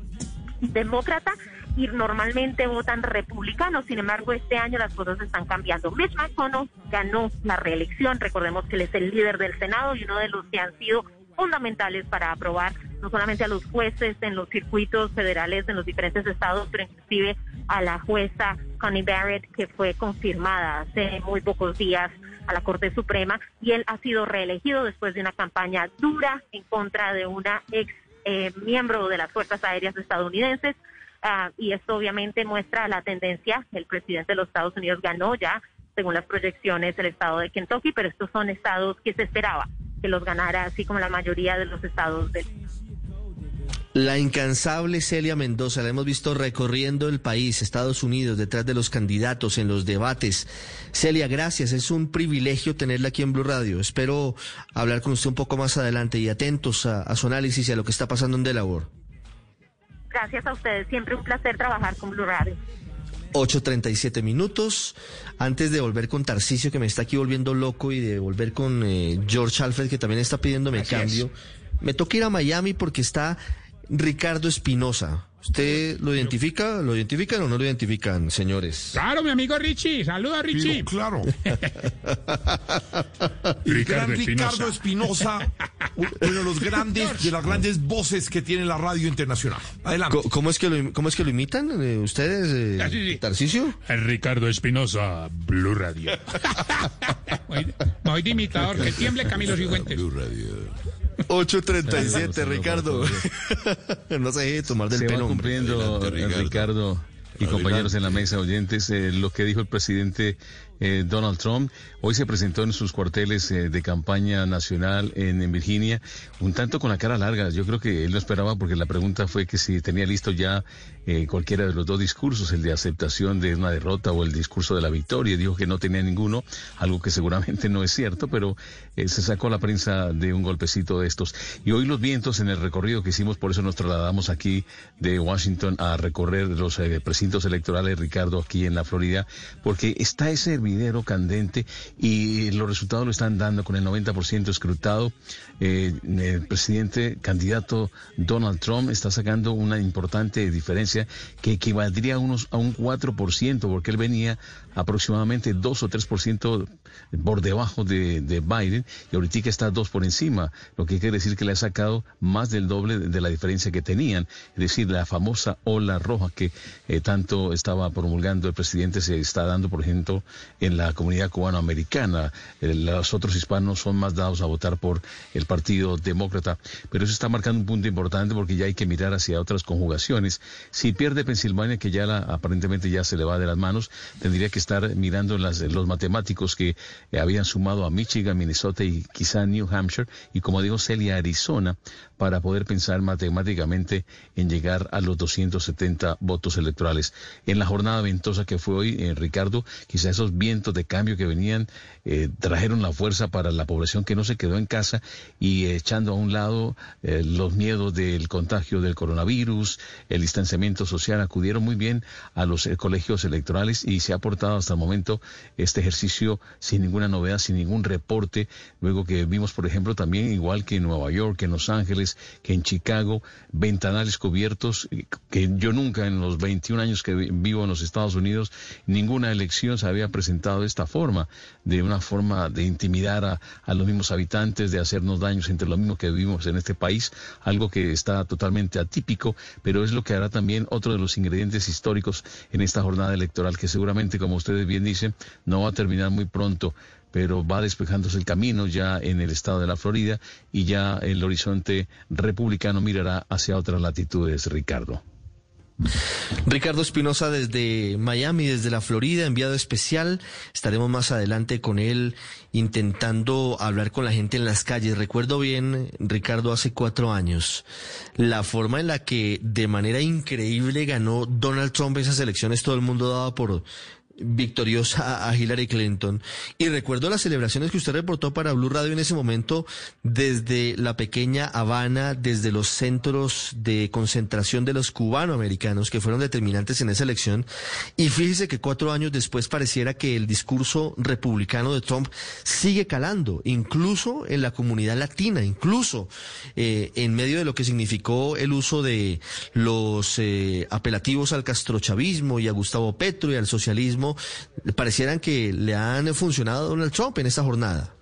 Speaker 17: demócrata y normalmente votan republicanos. Sin embargo, este año las cosas están cambiando. Mitch McConnell ganó la reelección. Recordemos que él es el líder del Senado y uno de los que han sido fundamentales para aprobar no solamente a los jueces en los circuitos federales en los diferentes estados, pero inclusive a la jueza Connie Barrett, que fue confirmada hace muy pocos días a la Corte Suprema, y él ha sido reelegido después de una campaña dura en contra de una ex eh, miembro de las Fuerzas Aéreas estadounidenses. Ah, y esto obviamente muestra la tendencia. El presidente de los Estados Unidos ganó ya, según las proyecciones, el estado de Kentucky, pero estos son estados que se esperaba que los ganara, así como la mayoría de los estados del
Speaker 8: la incansable Celia Mendoza, la hemos visto recorriendo el país, Estados Unidos, detrás de los candidatos, en los debates. Celia, gracias, es un privilegio tenerla aquí en Blue Radio. Espero hablar con usted un poco más adelante y atentos a, su análisis y a lo que está pasando en Delaware.
Speaker 17: Gracias a ustedes, siempre un placer trabajar con Blue Radio.
Speaker 8: 8.37 minutos. Antes de volver con Tarcicio, que me está aquí volviendo loco, y de volver con eh, George Alfred, que también está pidiéndome cambio, me toca ir a Miami porque está Ricardo Espinosa. ¿Usted lo identifica? ¿Lo identifican o no lo identifican, señores?
Speaker 15: Claro, mi amigo Richie. Saluda, Richie.
Speaker 18: claro. Ricardo, Ricardo Espinosa, uno de los grandes, de las grandes voces que tiene la radio internacional. Adelante.
Speaker 8: ¿Cómo es que lo, cómo es que lo imitan eh, ustedes, eh, Tarcicio?
Speaker 15: Ricardo Espinosa, Blue Radio. voy, de imitador, que tiemble Camilo Sigüentes.
Speaker 18: Blue Radio.
Speaker 8: 8.37, Ricardo. no se deje tomar del
Speaker 19: se
Speaker 8: pelo.
Speaker 19: Va cumpliendo, Ricardo. y compañeros en la mesa oyentes, eh, lo que dijo el presidente eh, Donald Trump. Hoy se presentó en sus cuarteles eh, de campaña nacional en, Virginia, un tanto con la cara larga. Yo creo que él lo esperaba porque la pregunta fue que si tenía listo ya eh, cualquiera de los dos discursos, el de aceptación de una derrota o el discurso de la victoria. Dijo que no tenía ninguno, algo que seguramente no es cierto, pero se sacó la prensa de un golpecito de estos. Y hoy los vientos en el recorrido que hicimos, por eso nos trasladamos aquí de Washington a recorrer los precintos electorales, Ricardo, aquí en la Florida, porque está ese hervidero candente y los resultados lo están dando con el 90% escrutado. Eh, el presidente candidato Donald Trump está sacando una importante diferencia que equivaldría a, unos, a un 4%, porque él venía aproximadamente 2 o 3% por debajo de, Biden y ahorita está 2 por encima, lo que quiere decir que le ha sacado más del doble de la diferencia que tenían, es decir, la famosa ola roja que eh, tanto estaba promulgando el presidente se está dando, por ejemplo, en la comunidad cubanoamericana. Eh, los otros hispanos son más dados a votar por el Partido Demócrata, pero eso está marcando un punto importante porque ya hay que mirar hacia otras conjugaciones. Pierde Pensilvania, que ya la, aparentemente ya se le va de las manos, tendría que estar mirando las, los matemáticos que habían sumado a Michigan, Minnesota y quizá New Hampshire, y como digo, Celia, Arizona, para poder pensar matemáticamente en llegar a los 270 votos electorales. En la jornada ventosa que fue hoy, eh, Ricardo, quizá esos vientos de cambio que venían eh, trajeron la fuerza para la población que no se quedó en casa y echando a un lado eh, los miedos del contagio del coronavirus, el distanciamiento social, acudieron muy bien a los colegios electorales y se ha aportado hasta el momento este ejercicio sin ninguna novedad, sin ningún reporte. Luego que vimos, por ejemplo, también igual que en Nueva York, en Los Ángeles, que en Chicago, ventanales cubiertos, eh, que yo nunca en los 21 años que vivo en los Estados Unidos, ninguna elección se había presentado de esta forma, de una forma de intimidar a, a los mismos habitantes, de hacernos daños entre lo mismo que vivimos en este país, algo que está totalmente atípico, pero es lo que hará también otro de los ingredientes históricos en esta jornada electoral, que seguramente, como ustedes bien dicen, no va a terminar muy pronto pero va despejándose el camino ya en el estado de la Florida y ya el horizonte republicano mirará hacia otras latitudes, Ricardo.
Speaker 8: Ricardo Espinosa desde Miami, desde la Florida, enviado especial. Estaremos más adelante con él intentando hablar con la gente en las calles. Recuerdo bien, Ricardo, hace cuatro años, la forma en la que de manera increíble ganó Donald Trump esas elecciones, todo el mundo daba por victoriosa a Hillary Clinton. Y recuerdo las celebraciones que usted reportó para Blue Radio en ese momento desde la pequeña Habana, desde los centros de concentración de los cubanoamericanos que fueron determinantes en esa elección. Y fíjese que cuatro años después pareciera que el discurso republicano de Trump sigue calando, incluso en la comunidad latina, incluso eh, en medio de lo que significó el uso de los eh, apelativos al castrochavismo y a Gustavo Petro y al socialismo parecieran que le han funcionado a Donald Trump en esta jornada.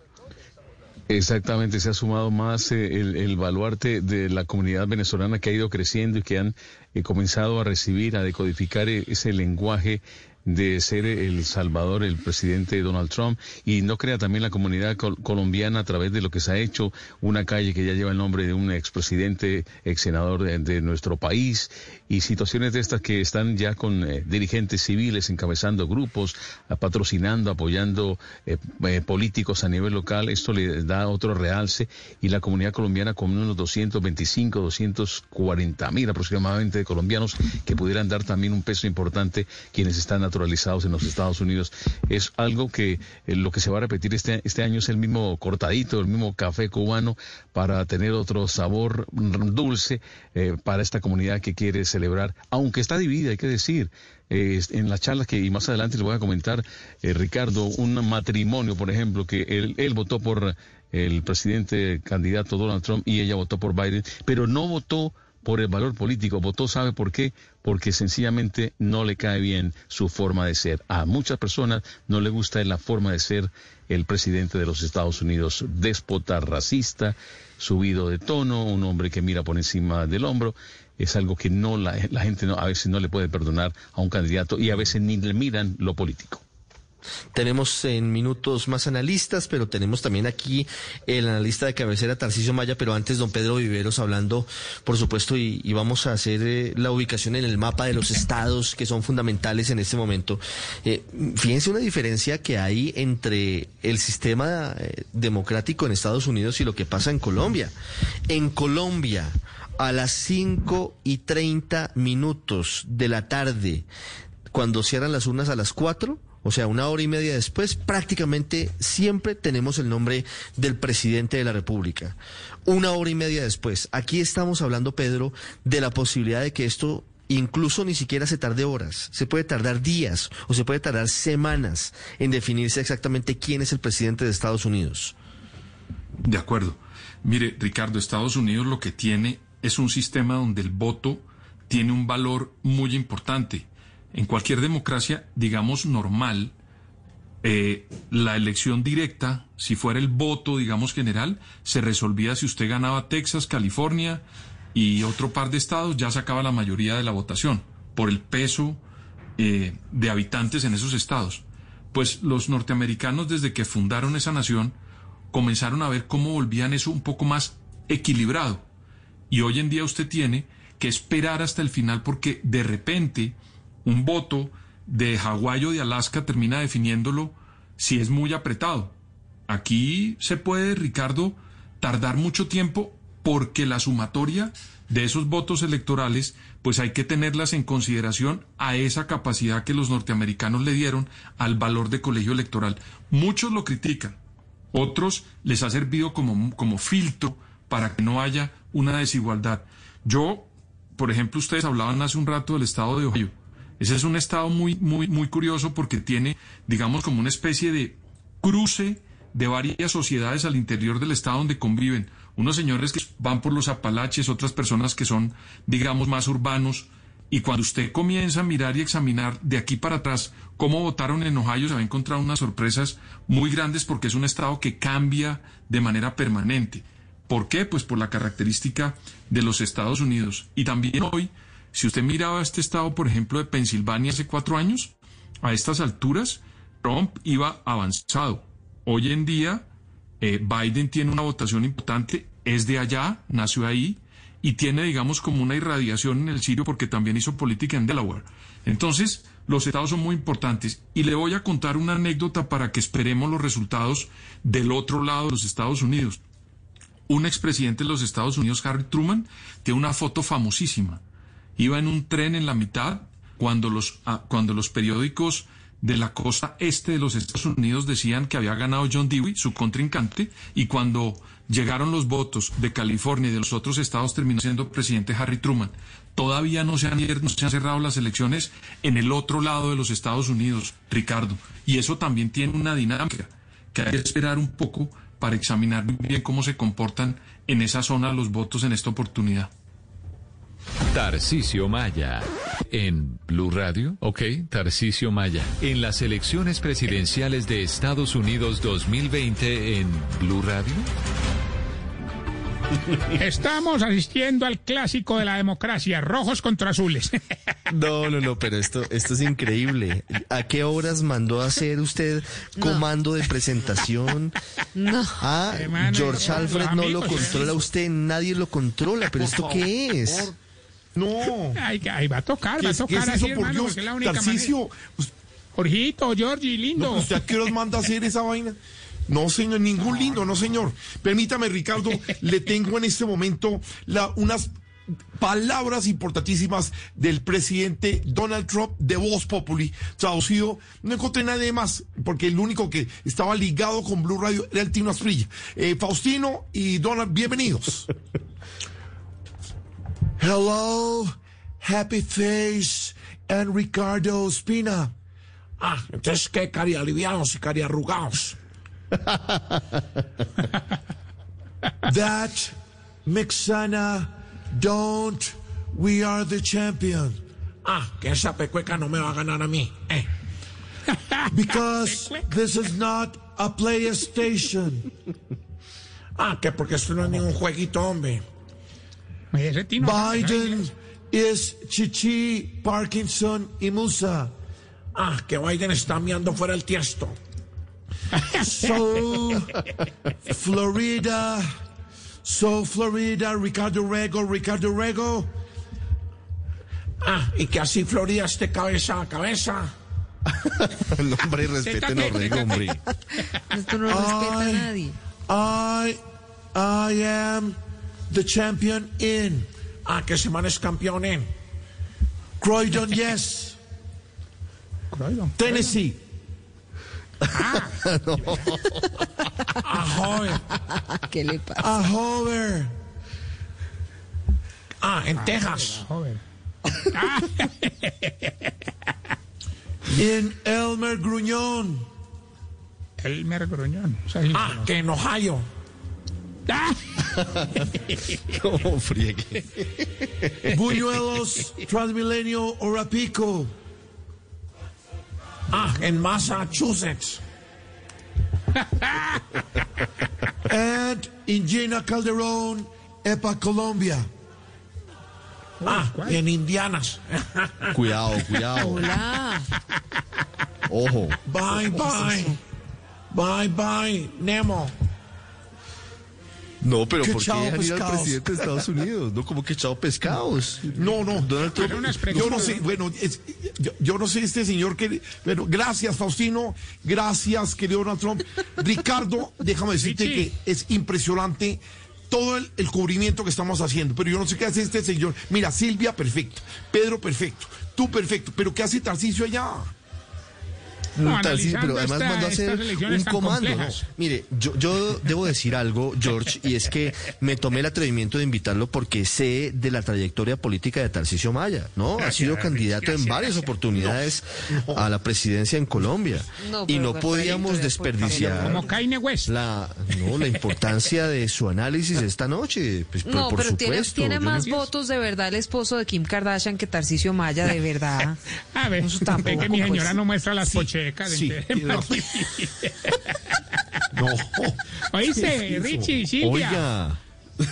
Speaker 19: Exactamente, se ha sumado más eh, el, baluarte de la comunidad venezolana que ha ido creciendo y que han eh, comenzado a recibir, a decodificar eh, ese lenguaje de ser el Salvador, el presidente Donald Trump, y no crea también la comunidad colombiana a través de lo que se ha hecho, una calle que ya lleva el nombre de un expresidente, ex senador de, nuestro país, y situaciones de estas que están ya con eh, dirigentes civiles encabezando grupos, patrocinando, apoyando eh, eh, políticos a nivel local, esto le da otro realce, y la comunidad colombiana con unos 225, 240 mil aproximadamente de colombianos que pudieran dar también un peso importante quienes están naturalizados en los Estados Unidos. Es algo que lo que se va a repetir este, este año es el mismo cortadito, el mismo café cubano para tener otro sabor dulce para esta comunidad que quiere celebrar, aunque está dividida, hay que decir. Eh, en las charlas que y más adelante les voy a comentar, Ricardo, un matrimonio, por ejemplo, que él votó por el presidente candidato Donald Trump y ella votó por Biden, pero no votó por el valor político. Votó, ¿sabe por qué? Porque sencillamente no le cae bien su forma de ser. A muchas personas no le gusta la forma de ser el presidente de los Estados Unidos, déspota, racista, subido de tono, un hombre que mira por encima del hombro. Es algo que no la, la gente no, a veces no le puede perdonar a un candidato y a veces ni le miran lo político.
Speaker 8: Tenemos en minutos más analistas, pero tenemos también aquí el analista de cabecera Tarcisio Maya, pero antes don Pedro Viveros hablando, por supuesto, y, vamos a hacer eh, la ubicación en el mapa de los estados que son fundamentales en este momento. Eh, fíjense una diferencia que hay entre el sistema eh, democrático en Estados Unidos y lo que pasa en Colombia. En Colombia, a las 5 y 30 minutos de la tarde, cuando cierran las urnas a las 4, o sea, una hora y media después, prácticamente siempre tenemos el nombre del presidente de la República. Una hora y media después. Aquí estamos hablando, Pedro, de la posibilidad de que esto incluso ni siquiera se tarde horas, se puede tardar días o se puede tardar semanas en definirse exactamente quién es el presidente de Estados Unidos.
Speaker 10: De acuerdo. Mire, Ricardo, Estados Unidos lo que tiene es un sistema donde el voto tiene un valor muy importante en cualquier democracia, digamos, normal, eh, la elección directa, si fuera el voto, digamos, general, se resolvía si usted ganaba Texas, California y otro par de estados, ya sacaba la mayoría de la votación por el peso eh, de habitantes en esos estados. pues los norteamericanos desde que fundaron esa nación comenzaron a ver cómo volvían eso un poco más equilibrado. Y hoy en día usted tiene que esperar hasta el final porque de repente un voto de Hawái o de Alaska termina definiéndolo si es muy apretado. Aquí se puede, Ricardo, tardar mucho tiempo porque la sumatoria de esos votos electorales, pues hay que tenerlas en consideración a esa capacidad que los norteamericanos le dieron al valor de colegio electoral. Muchos lo critican, otros les ha servido como, como filtro para que no haya una desigualdad. Yo, por ejemplo, ustedes hablaban hace un rato del estado de Ohio. Ese es un estado muy, muy, muy curioso porque tiene, digamos, como una especie de cruce de varias sociedades al interior del estado donde conviven. Unos señores que van por los Apalaches, otras personas que son, digamos, más urbanos. Y cuando usted comienza a mirar y examinar de aquí para atrás cómo votaron en Ohio, se va a encontrar unas sorpresas muy grandes porque es un estado que cambia de manera permanente. ¿Por qué? Pues por la característica de los Estados Unidos. Y también hoy, si usted miraba este estado, por ejemplo, de Pensilvania hace cuatro años, a estas alturas, Trump iba avanzado. Hoy en día, eh, Biden tiene una votación importante, es de allá, nació ahí, y tiene, digamos, como una irradiación en el Sirio porque también hizo política en Delaware. Entonces, los estados son muy importantes. Y le voy a contar una anécdota para que esperemos los resultados del otro lado de los Estados Unidos. Un expresidente de los Estados Unidos, Harry Truman, tiene una foto famosísima. Iba en un tren en la mitad cuando los, ah, cuando los periódicos de la costa este de los Estados Unidos decían que había ganado John Dewey, su contrincante, y cuando llegaron los votos de California y de los otros estados terminó siendo presidente Harry Truman. Todavía no se han, no se han cerrado las elecciones en el otro lado de los Estados Unidos, Ricardo, y eso también tiene una dinámica que hay que esperar un poco para examinar bien cómo se comportan en esa zona los votos en esta oportunidad.
Speaker 4: Tarcisio Maya. En Blue Radio, ok, Tarcisio Maya. En las elecciones presidenciales de Estados Unidos 2020 en Blue Radio.
Speaker 15: Estamos asistiendo al clásico de la democracia, rojos contra azules.
Speaker 8: No, no, no, pero esto, esto es increíble. ¿A qué horas mandó a hacer usted comando de presentación?
Speaker 6: No.
Speaker 8: Ah,
Speaker 15: Hermano,
Speaker 8: George Alfred no lo controla usted, nadie lo controla, pero ¿esto qué es?
Speaker 18: No.
Speaker 15: Ay, ahí va a tocar,
Speaker 18: ¿Qué
Speaker 15: va a tocar
Speaker 18: es eso,
Speaker 15: así,
Speaker 18: por
Speaker 15: hermano,
Speaker 18: Dios?
Speaker 15: es la única
Speaker 18: Tarcisio,
Speaker 15: manera. Jorgito, Georgie, lindo.
Speaker 18: No, ¿Usted a qué horas manda a hacer esa vaina? No, señor, ningún lindo, no, señor. Permítame, Ricardo, le tengo en este momento la, unas palabras importantísimas del presidente Donald Trump de Voz Populi, traducido, no encontré nadie más, porque el único que estaba ligado con Blue Radio era el Tino Asprilla. Eh, Faustino y Donald, bienvenidos. Hello, Happy Face and Ricardo Spina. Ah, entonces, ¿qué cari aliviados y cari arrugados? That Mixana don't we are the champion. Ah, que esa pecueca no me va a ganar a mí. Eh. Because this is not a PlayStation. Ah, que porque esto no es ningún jueguito, hombre.
Speaker 15: Ese Tino,
Speaker 18: Biden is Chichi, Parkinson y Musa. Ah, que Biden está meando fuera el tiesto. So, Florida, so Florida, Ricardo Rego, Ricardo Rego. Ah, y que así Florida esté cabeza a cabeza.
Speaker 8: No, hombre, respeten a Orrego, hombre.
Speaker 6: Esto no respeta a nadie.
Speaker 18: I, I am the champion in. Ah, que semana es campeón en. Croydon, yes. Tennessee. A joven.
Speaker 6: ¿Qué le pasa?
Speaker 18: A joven. Ah, en Texas. En Elmer Gruñón.
Speaker 15: Elmer Gruñón.
Speaker 18: Ah, que en Ohio.
Speaker 8: ¿Cómo friegue?
Speaker 18: Buñuelos, Transmilenio, Orapico. Ah, en Massachusetts. and in Gina Calderón, Epa, Colombia. Ah, en Indianas.
Speaker 8: Cuidado, cuidado.
Speaker 6: Hola.
Speaker 8: Ojo.
Speaker 18: Bye, bye. Bye, bye, Nemo.
Speaker 8: No, pero ¿por qué ir al presidente de Estados Unidos? No, como que chao pescados.
Speaker 18: No, no.
Speaker 8: Donald Trump.
Speaker 18: Yo no sé, bueno, es- yo, yo no sé este señor que... Bueno, gracias, Faustino. Gracias, querido Donald Trump. Ricardo, déjame decirte que es impresionante todo el, el cubrimiento que estamos haciendo. Pero yo no sé qué hace este señor. Mira, Silvia, perfecto. Pedro, perfecto. Tú, perfecto. Pero ¿qué hace Tarcisio allá?
Speaker 15: No,
Speaker 8: Tal, sí, pero además
Speaker 15: esta-
Speaker 8: mandó a hacer un comando. ¿no? Mire, yo, yo debo decir algo, George, y es que me tomé el atrevimiento de invitarlo porque sé de la trayectoria política de Tarcisio Maya, ¿no? ha sido candidato en varias
Speaker 15: gracias.
Speaker 8: oportunidades a la presidencia en Colombia.
Speaker 6: No,
Speaker 8: y no podíamos desperdiciar
Speaker 15: Como Kanye West.
Speaker 8: la, no, la importancia de su análisis esta noche. Pues, por-
Speaker 6: No,
Speaker 8: por
Speaker 6: pero tiene,
Speaker 8: supuesto.
Speaker 6: tiene más votos de verdad el esposo de Kim Kardashian que Tarcisio Maya, de verdad.
Speaker 15: A ver,
Speaker 6: tampoco,
Speaker 15: que mi señora
Speaker 6: pues.
Speaker 15: no muestra las
Speaker 18: Sí, sí, no. No.
Speaker 15: Oíste, Richie, Silvia.
Speaker 8: Oiga.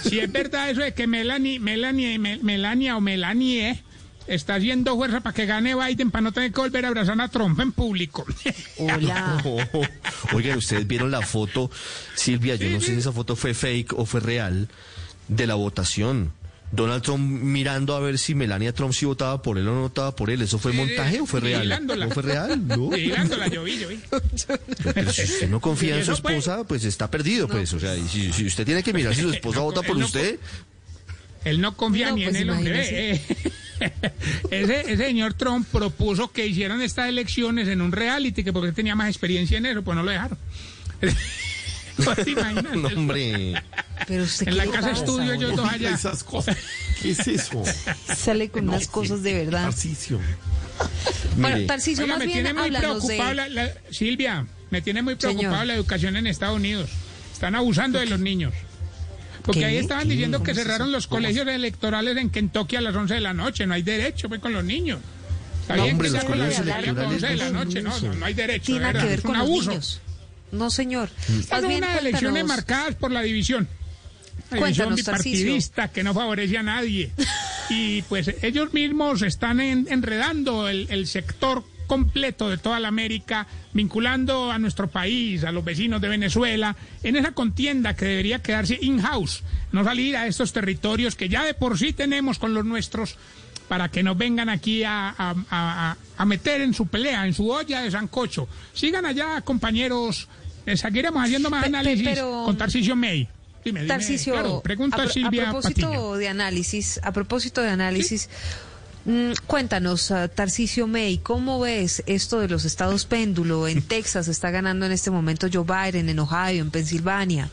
Speaker 15: Si es verdad eso de que Melanie, Melanie, Mel- Melania o Melanie eh, está haciendo fuerza para que gane Biden para no tener que volver a abrazar a Trump en público.
Speaker 6: Hola.
Speaker 8: Oigan, ustedes vieron la foto, Silvia, yo no sé si esa foto fue fake o fue real, de la votación. Donald Trump mirando a ver si Melania Trump sí votaba por él o no votaba por él. ¿Eso fue montaje o fue real?
Speaker 15: vigilándola.
Speaker 8: ¿No fue real? No.
Speaker 15: Vigilándola, yo vi, yo vi.
Speaker 8: Pero si usted no confía en su
Speaker 15: fue-
Speaker 8: esposa, pues está perdido, pues. O sea, y si, si usted tiene que mirar si su esposa
Speaker 15: No,
Speaker 8: vota por
Speaker 15: él
Speaker 8: usted,
Speaker 15: Él no confía
Speaker 6: No,
Speaker 15: ni
Speaker 6: pues
Speaker 15: en el hombre.
Speaker 6: imagínese.
Speaker 15: eh, ese, ese señor Trump propuso que hicieran estas elecciones en un reality, que porque tenía más experiencia en eso, pues no lo dejaron. ¿No te imaginas?
Speaker 8: no, hombre.
Speaker 6: Pero usted
Speaker 15: En la casa
Speaker 6: pasa,
Speaker 15: estudio ellos dos allá.
Speaker 18: esas cosas. ¿Qué es eso?
Speaker 6: Sale con unas cosas de verdad.
Speaker 18: Tarcisio.
Speaker 6: Bueno,
Speaker 15: Oiga,
Speaker 6: más
Speaker 15: me
Speaker 6: bien
Speaker 15: tiene muy preocupado
Speaker 6: de...
Speaker 15: la, la- Silvia, me tiene muy preocupado
Speaker 6: Señor.
Speaker 15: la educación en Estados Unidos. Están abusando de los niños. Porque
Speaker 6: ¿Qué?
Speaker 15: ahí estaban
Speaker 6: ¿Qué?
Speaker 15: diciendo
Speaker 6: ¿Cómo
Speaker 15: que cerraron los colegios electorales en Kentucky a las 11 de la noche. No hay derecho pues, con los niños. Está
Speaker 8: No,
Speaker 15: bien
Speaker 8: hombre,
Speaker 15: que
Speaker 8: los
Speaker 15: se
Speaker 8: colegios
Speaker 15: escuela a las 11 de la
Speaker 8: electorales
Speaker 15: noche.
Speaker 8: no
Speaker 15: No, no, no hay derecho.
Speaker 6: Tiene que ver con los
Speaker 15: abuso.
Speaker 6: niños. No, señor.
Speaker 15: Estas son unas elecciones marcadas por la división. División
Speaker 6: Cuéntanos,
Speaker 15: bipartidista que no favorece a nadie. Y pues ellos mismos están en- enredando el, el sector completo de toda la América, vinculando a nuestro país, a los vecinos de Venezuela, en esa contienda que debería quedarse in-house, no salir a estos territorios que ya de por sí tenemos con los nuestros, para que nos vengan aquí a, a- a- a meter en su pelea, en su olla de sancocho. Sigan allá, compañeros, eh, seguiremos haciendo más análisis
Speaker 6: pero-
Speaker 15: con Tarcisio May. Dime, claro, pregunta
Speaker 6: a, a
Speaker 15: Silvia
Speaker 6: propósito
Speaker 15: Patiño.
Speaker 6: de análisis, a propósito de análisis, mm, cuéntanos, ah, Tarcisio May, ¿cómo ves esto de los estados péndulo? En Texas está ganando en este momento Joe Biden, en Ohio, en Pensilvania.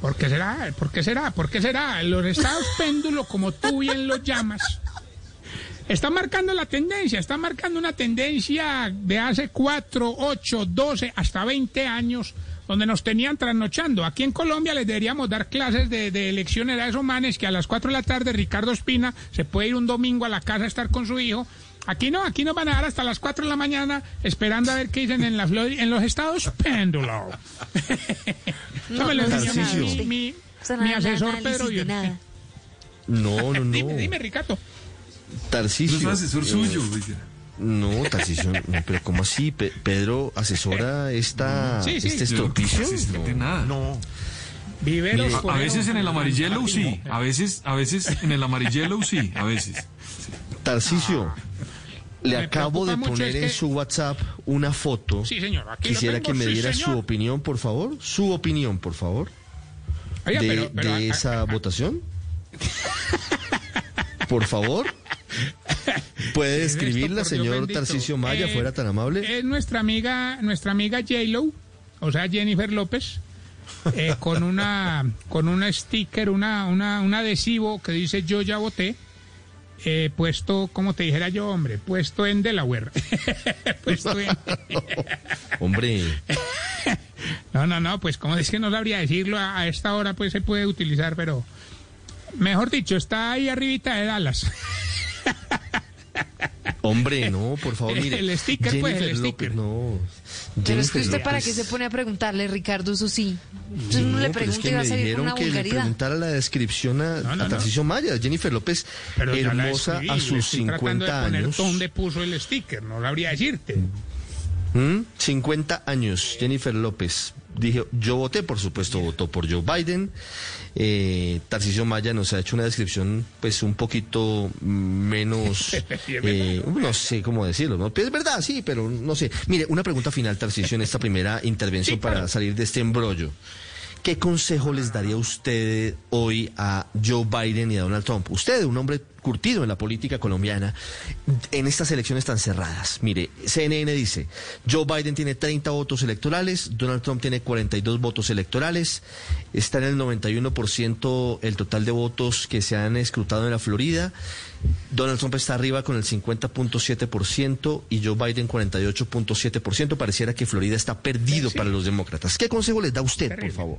Speaker 15: ¿Por qué será? ¿Por qué será? ¿Por qué será? Los estados péndulo, como tú bien los llamas, están marcando la tendencia, están marcando una tendencia de hace 4, 8, 12, hasta 20 años, donde nos tenían trasnochando. Aquí en Colombia les deberíamos dar clases de, de elecciones a esos manes que a las 4 de la tarde Ricardo Espina se puede ir un domingo a la casa a estar con su hijo. Aquí no, aquí nos van a dar hasta las 4 de la mañana esperando a ver qué dicen en, la en los estados péndulo. Eso me lo
Speaker 6: no
Speaker 15: mi, mi,
Speaker 6: O sea,
Speaker 15: mi
Speaker 6: nada de
Speaker 15: asesor Pedro
Speaker 6: nada.
Speaker 8: No, no, no.
Speaker 15: Dime, dime, Ricardo.
Speaker 8: Tarcisio.
Speaker 10: Yo soy asesor
Speaker 8: eh,
Speaker 10: suyo.
Speaker 8: No, Tarcisio, no, pero ¿cómo así? Pe- ¿Pedro asesora esta,
Speaker 15: Sí, sí.
Speaker 8: este
Speaker 10: no
Speaker 8: estropicio?
Speaker 10: nada.
Speaker 18: No.
Speaker 15: Viveros
Speaker 10: A, veces en el amarillelo sí, a veces, a veces en el amarillelo sí, a veces.
Speaker 8: Tarcisio, le
Speaker 15: Ah. Me
Speaker 8: acabo de poner en
Speaker 15: que-
Speaker 8: su WhatsApp una foto.
Speaker 15: Sí, señor. Aquí lo
Speaker 8: Quisiera
Speaker 15: tengo,
Speaker 8: que me
Speaker 15: sí,
Speaker 8: diera su opinión, por favor. Su opinión, por favor.
Speaker 15: Oiga,
Speaker 8: de
Speaker 15: pero- pero,
Speaker 8: de
Speaker 15: a-
Speaker 8: esa votación. Por favor. ¿Puede
Speaker 15: ¿Qué es esto,
Speaker 8: describirla, señor? Tarcisio Maya,
Speaker 15: Eh,
Speaker 8: fuera tan amable?
Speaker 15: Es nuestra amiga, nuestra amiga J-Lo, o sea, Jennifer López, eh, con una con un sticker, una, una, un adhesivo que dice yo ya voté, eh, puesto, como te dijera yo, hombre, puesto en Delaware. puesto en...
Speaker 8: Hombre,
Speaker 15: No, no, no, pues como es que no sabría decirlo, a, a esta hora pues se puede utilizar, pero mejor dicho, está ahí arribita de Dallas.
Speaker 8: Hombre, no, por favor, mire.
Speaker 15: El sticker, pues,
Speaker 8: Jennifer
Speaker 15: el
Speaker 8: López,
Speaker 15: sticker.
Speaker 8: no.
Speaker 6: Pero es que usted para
Speaker 8: López.
Speaker 6: qué se pone a preguntarle, Ricardo, eso sí. Entonces uno
Speaker 8: No,
Speaker 6: le
Speaker 8: pero es
Speaker 6: pregunta
Speaker 8: que
Speaker 6: y va a
Speaker 8: me
Speaker 6: salir una
Speaker 8: que le
Speaker 6: vulgaridad.
Speaker 8: preguntara la descripción a,
Speaker 15: No, no,
Speaker 8: a
Speaker 15: no.
Speaker 8: Tarcisio Maya. Jennifer López,
Speaker 15: Pero
Speaker 8: hermosa
Speaker 15: escribí,
Speaker 8: a
Speaker 15: le
Speaker 8: sus
Speaker 15: estoy tratando
Speaker 8: 50
Speaker 15: de poner
Speaker 8: años.
Speaker 15: dónde puso el sticker, no sabría decirte.
Speaker 8: ¿Mm? 50 años, Jennifer López. Dije, yo voté, por supuesto, votó por Joe Biden. Eh, Tarcisio Maya nos ha hecho una descripción, pues, un poquito menos, eh, no sé cómo decirlo, ¿no? Es verdad, sí, pero no sé. Mire, una pregunta final, Tarcisio, en esta primera intervención para salir de este embrollo. ¿Qué consejo les daría usted hoy a Joe Biden y a Donald Trump? Usted, un hombre curtido en la política colombiana, en estas elecciones tan cerradas. Mire, CNN dice, Joe Biden tiene 30 votos electorales, Donald Trump tiene 42 votos electorales, está en el 91% el total de votos que se han escrutado en la Florida. Donald Trump está arriba con el 50.7% y Joe Biden 48.7%. Pareciera que Florida está perdido para los demócratas. ¿Qué consejo les da usted, por favor?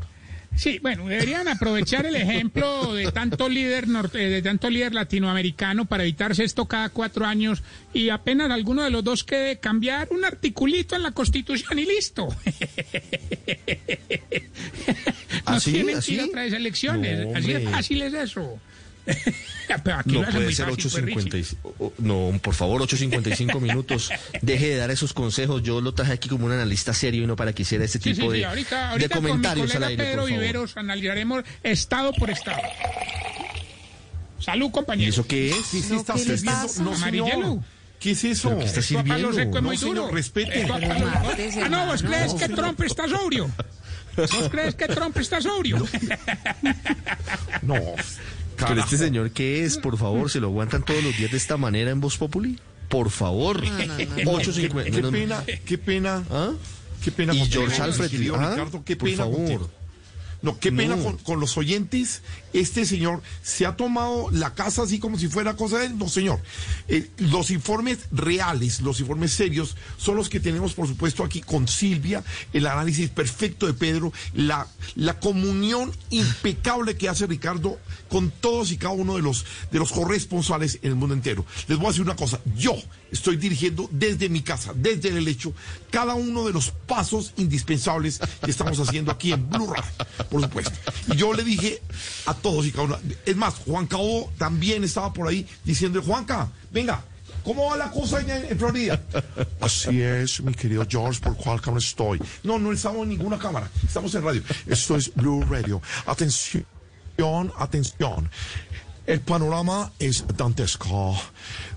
Speaker 15: Sí, bueno, deberían aprovechar el ejemplo de tanto líder norte, de tanto líder latinoamericano para evitarse esto cada cuatro años y apenas alguno de los dos quede cambiar un articulito en la Constitución y listo. no
Speaker 8: ¿Así?
Speaker 15: tienen
Speaker 8: ¿Así?
Speaker 15: que ir a elecciones.
Speaker 8: No,
Speaker 15: Así de fácil es eso. Pero aquí
Speaker 8: No puede
Speaker 15: muy
Speaker 8: ser
Speaker 15: fácil, pues, Richie.
Speaker 8: 8.55. o- No, por favor, 8.55 minutos. Deje de dar esos consejos. Yo lo traje aquí como un analista serio y no para que hiciera este
Speaker 15: Sí,
Speaker 8: tipo
Speaker 15: sí, sí,
Speaker 8: de,
Speaker 15: ahorita,
Speaker 8: de
Speaker 15: ahorita con mi
Speaker 8: comentarios al aire,
Speaker 15: Pedro
Speaker 8: por favor.
Speaker 15: Viveros analizaremos estado por estado. Salud, compañero.
Speaker 8: ¿Y eso qué es?
Speaker 18: Sí, sí, está sirviendo. No, señor. ¿Qué es eso?
Speaker 8: ¿Pero qué está
Speaker 15: Esto a palo
Speaker 8: sirviendo?
Speaker 15: seco es muy
Speaker 18: No, señor,
Speaker 15: duro.
Speaker 18: respete.
Speaker 15: Esto a
Speaker 18: Pero
Speaker 15: palo-
Speaker 6: martes,
Speaker 15: Ah, no, ¿vos crees que Trump está sobrio? ¿Vos crees que Trump está sobrio?
Speaker 18: No.
Speaker 8: Pero este señor, ¿qué es? Por favor, ¿se lo aguantan todos los días de esta manera en Voz Populi? Por favor.
Speaker 6: No, no, no.
Speaker 8: 8.50.
Speaker 18: Qué, pena, qué pena.
Speaker 8: ¿Ah?
Speaker 18: Qué pena
Speaker 8: Y George Alfred, ¿ah?
Speaker 18: Ricardo, qué
Speaker 8: Por
Speaker 18: pena
Speaker 8: favor.
Speaker 18: contigo. No, qué pena
Speaker 8: No.
Speaker 18: con, con los oyentes. Este señor se ha tomado la casa así como si fuera cosa de él. No, señor. Eh, los informes reales, los informes serios, son los que tenemos, por supuesto, aquí con Silvia, el análisis perfecto de Pedro, la, la comunión impecable que hace Ricardo con todos y cada uno de los, de los corresponsales en el mundo entero. Les voy a decir una cosa. Yo estoy dirigiendo desde mi casa, desde el hecho, cada uno de los pasos indispensables que estamos haciendo aquí en Blue Radio, por supuesto. Y yo le dije a todos y cada uno, es más, Juan Cabo también estaba por ahí diciendo, Juanca, venga, ¿cómo va la cosa en Florida? Así es, mi querido George, ¿por cuál cámara estoy? No, no estamos en ninguna cámara, estamos en radio. Esto es Blue Radio. Atención, atención. El panorama es dantesco.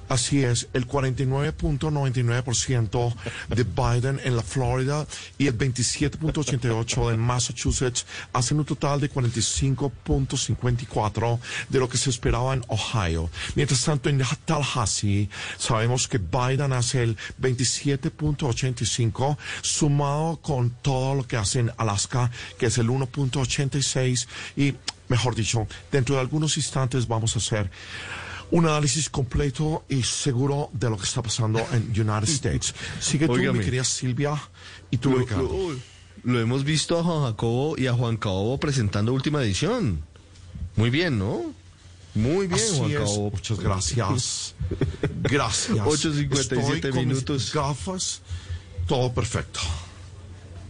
Speaker 18: Así es, el 49.99% de Biden en la Florida y el 27.88% en Massachusetts hacen un total de 45.54% de lo que se esperaba en Ohio. Mientras tanto, en Tallahassee sabemos que Biden hace el 27.85% sumado con todo lo que hace en Alaska, que es el 1.86% y mejor dicho, dentro de algunos instantes vamos a hacer un análisis completo y seguro de lo que está pasando en United States. Sigue tú,
Speaker 8: Óigame.
Speaker 18: mi querida Silvia, y tú,
Speaker 8: Lo,
Speaker 18: Ricardo.
Speaker 8: lo- lo hemos visto a Juan Jacobo y a Juan Cabo presentando última edición. Muy bien, ¿no? Muy bien,
Speaker 18: Así
Speaker 8: Juan
Speaker 18: es.
Speaker 8: Cabo.
Speaker 18: Muchas gracias. Gracias.
Speaker 8: 8:57
Speaker 18: Estoy con mis
Speaker 8: minutos.
Speaker 18: gafas. Todo perfecto.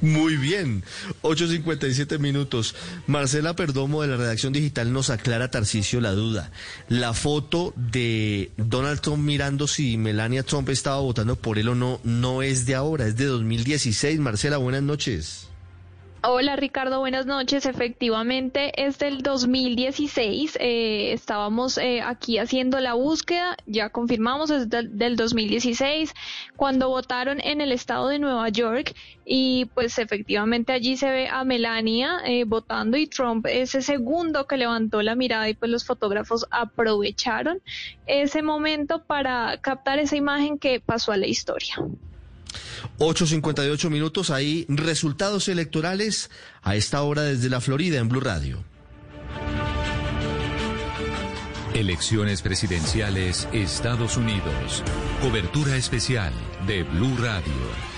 Speaker 8: Muy bien. 8.57 minutos. Marcela Perdomo de la redacción digital nos aclara, Tarcicio, la duda. La foto de Donald Trump mirando si Melania Trump estaba votando por él o no, no es de ahora, es de 2016. Marcela, buenas noches.
Speaker 20: Hola Ricardo, buenas noches. Efectivamente es del 2016. Eh, estábamos eh, aquí haciendo la búsqueda, ya confirmamos, es del, del 2016, cuando votaron en el estado de Nueva York y pues efectivamente allí se ve a Melania eh, votando y Trump ese segundo que levantó la mirada y pues los fotógrafos aprovecharon ese momento para captar esa imagen que pasó a la historia.
Speaker 8: 8.58 minutos, ahí resultados electorales a esta hora desde la Florida en Blue Radio.
Speaker 3: Elecciones presidenciales Estados Unidos. Cobertura especial de Blue Radio.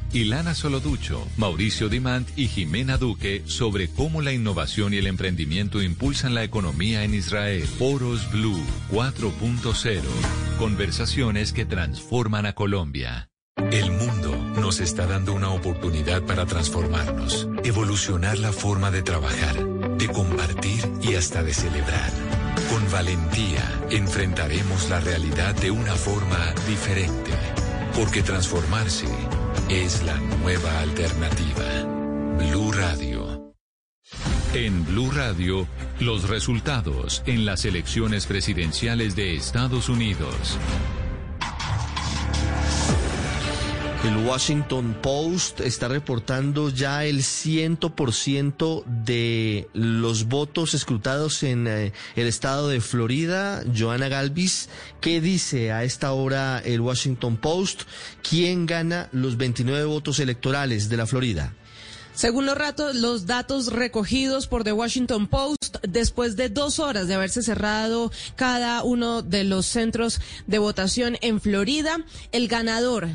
Speaker 3: Ilana Soloducho, Mauricio Dimant y Jimena Duque sobre cómo la innovación y el emprendimiento impulsan la economía en Israel. Foros Blue 4.0 Conversaciones que transforman a Colombia.
Speaker 21: El mundo nos está dando una oportunidad para transformarnos, evolucionar la forma de trabajar, de compartir y hasta de celebrar. Con valentía enfrentaremos la realidad de una forma diferente, porque transformarse es la nueva alternativa. Blue Radio.
Speaker 3: En Blue Radio, los resultados en las elecciones presidenciales de Estados Unidos.
Speaker 8: El Washington Post está reportando ya el 100% de los votos escrutados en eh, el estado de Florida. Joana Galvis, ¿qué dice a esta hora el Washington Post? ¿Quién gana los 29 votos electorales de la Florida?
Speaker 22: Según los, ratos, los datos recogidos por The Washington Post, después de dos horas de haberse cerrado cada uno de los centros de votación en Florida, el ganador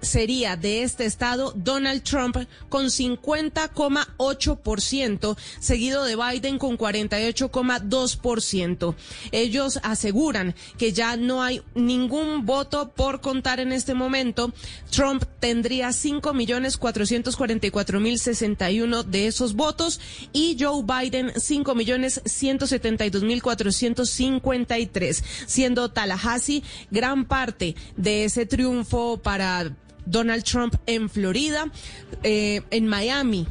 Speaker 22: sería de este estado Donald Trump con 50,8%, seguido de Biden con 48,2%. Ellos aseguran que ya no hay ningún voto por contar en este momento. Trump tendría 5.444.061 de esos votos y Joe Biden 5.172.453, siendo Tallahassee gran parte de ese triunfo para Donald Trump en Florida, eh, en Miami.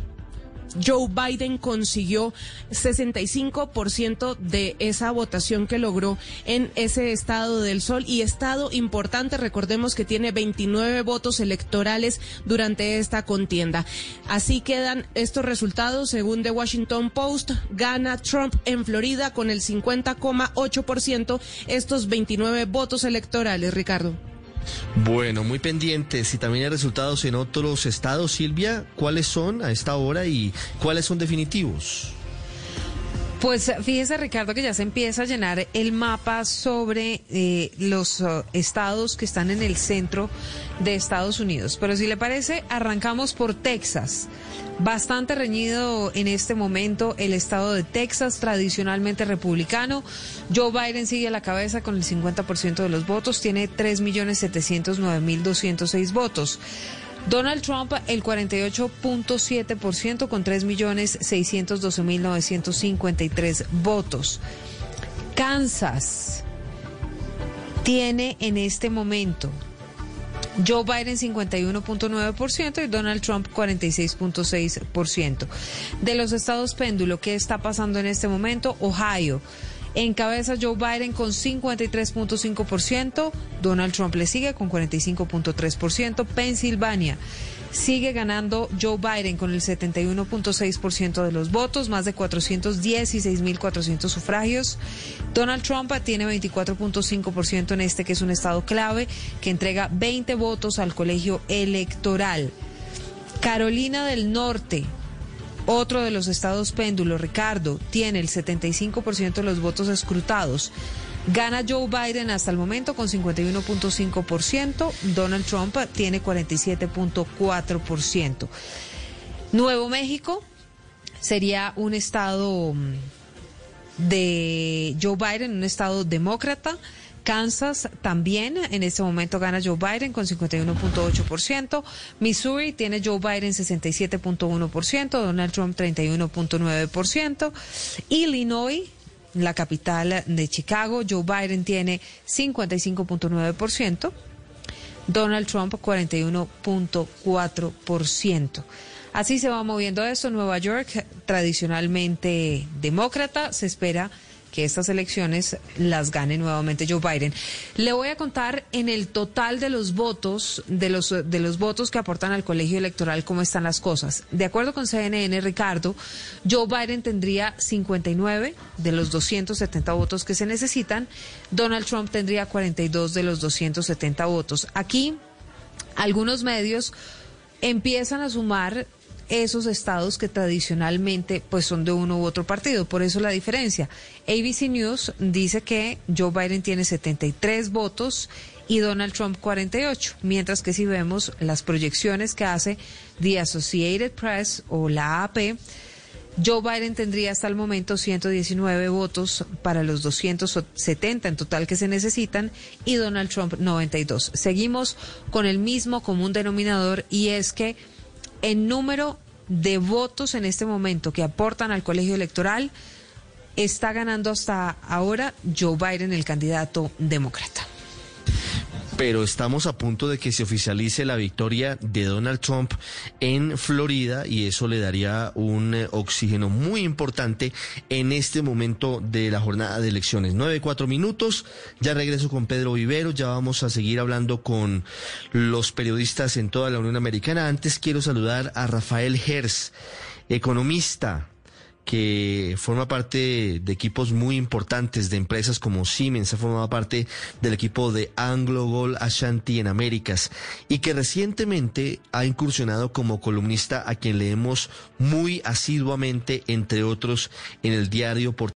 Speaker 22: Joe Biden consiguió 65% de esa votación que logró en ese estado del sol y estado importante, recordemos que tiene 29 votos electorales durante esta contienda. Así quedan estos resultados según The Washington Post. Gana Trump en Florida con el 50,8% estos 29 votos electorales, Ricardo.
Speaker 8: Bueno, muy pendientes y también hay resultados en otros estados. Silvia, ¿cuáles son a esta hora y cuáles son definitivos?
Speaker 6: Pues fíjese Ricardo que ya se empieza a llenar el mapa sobre eh, los uh, estados que están en el centro de Estados Unidos. Pero si le parece, arrancamos por Texas. Bastante reñido en este momento el estado de Texas, tradicionalmente republicano. Joe Biden sigue a la cabeza con el 50% de los votos, tiene 3.709.206 votos. Donald Trump el 48.7% con 3.612.953 votos. Kansas tiene en este momento Joe Biden 51.9% y Donald Trump 46.6%. De los estados péndulo, ¿qué está pasando en este momento? Ohio. Encabeza Joe Biden con 53.5%, Donald Trump le sigue con 45.3%, Pensilvania sigue ganando Joe Biden con el 71.6% de los votos, más de 416.400 sufragios. Donald Trump tiene 24.5% en este que es un estado clave que entrega 20 votos al colegio electoral. Carolina del Norte otro de los estados péndulo, Ricardo, tiene el 75% de los votos escrutados. Gana Joe Biden hasta el momento con 51.5%, Donald Trump tiene 47.4%. Nuevo México sería un estado mm, de Joe Biden, un estado demócrata. Kansas también en este momento gana Joe Biden con 51.8%. Missouri tiene Joe Biden 67.1%, Donald Trump 31.9%. Illinois la capital de Chicago, Joe Biden tiene 55.9%, Donald Trump 41.4%. Así se va moviendo esto. Nueva York, tradicionalmente demócrata, se espera que estas elecciones las gane nuevamente Joe Biden. Le voy a contar en el total de los votos, de los, de los votos que aportan al colegio electoral, cómo están las cosas. De acuerdo con CNN, Ricardo, Joe Biden tendría 59 de los 270 votos que se necesitan. Donald Trump tendría 42 de los 270 votos. Aquí, algunos medios empiezan a sumar esos estados que tradicionalmente pues son de uno u otro partido. Por eso la diferencia. ABC News dice que Joe Biden tiene 73 votos y Donald Trump 48, mientras que si vemos las proyecciones que hace The Associated Press o la AP, Joe Biden tendría hasta el momento 119 votos para los 270 en total que se necesitan y Donald Trump 92. Seguimos con el mismo común denominador y es que en número de votos en este momento que aportan al colegio electoral está ganando hasta ahora Joe Biden, el candidato demócrata
Speaker 8: pero estamos a punto de que se oficialice la victoria de Donald Trump en Florida y eso le daría un eh, oxígeno muy importante en este momento de la jornada de elecciones. Nueve, cuatro minutos, ya regreso con Pedro Vivero, ya vamos a seguir hablando con los periodistas en toda la Unión Americana. Antes quiero saludar a Rafael Hers, economista que forma parte de equipos muy importantes de empresas como Siemens, ha formado parte del equipo de Anglo Gold Ashanti en Américas y que recientemente ha incursionado como columnista a quien leemos muy asiduamente, entre otros, en el diario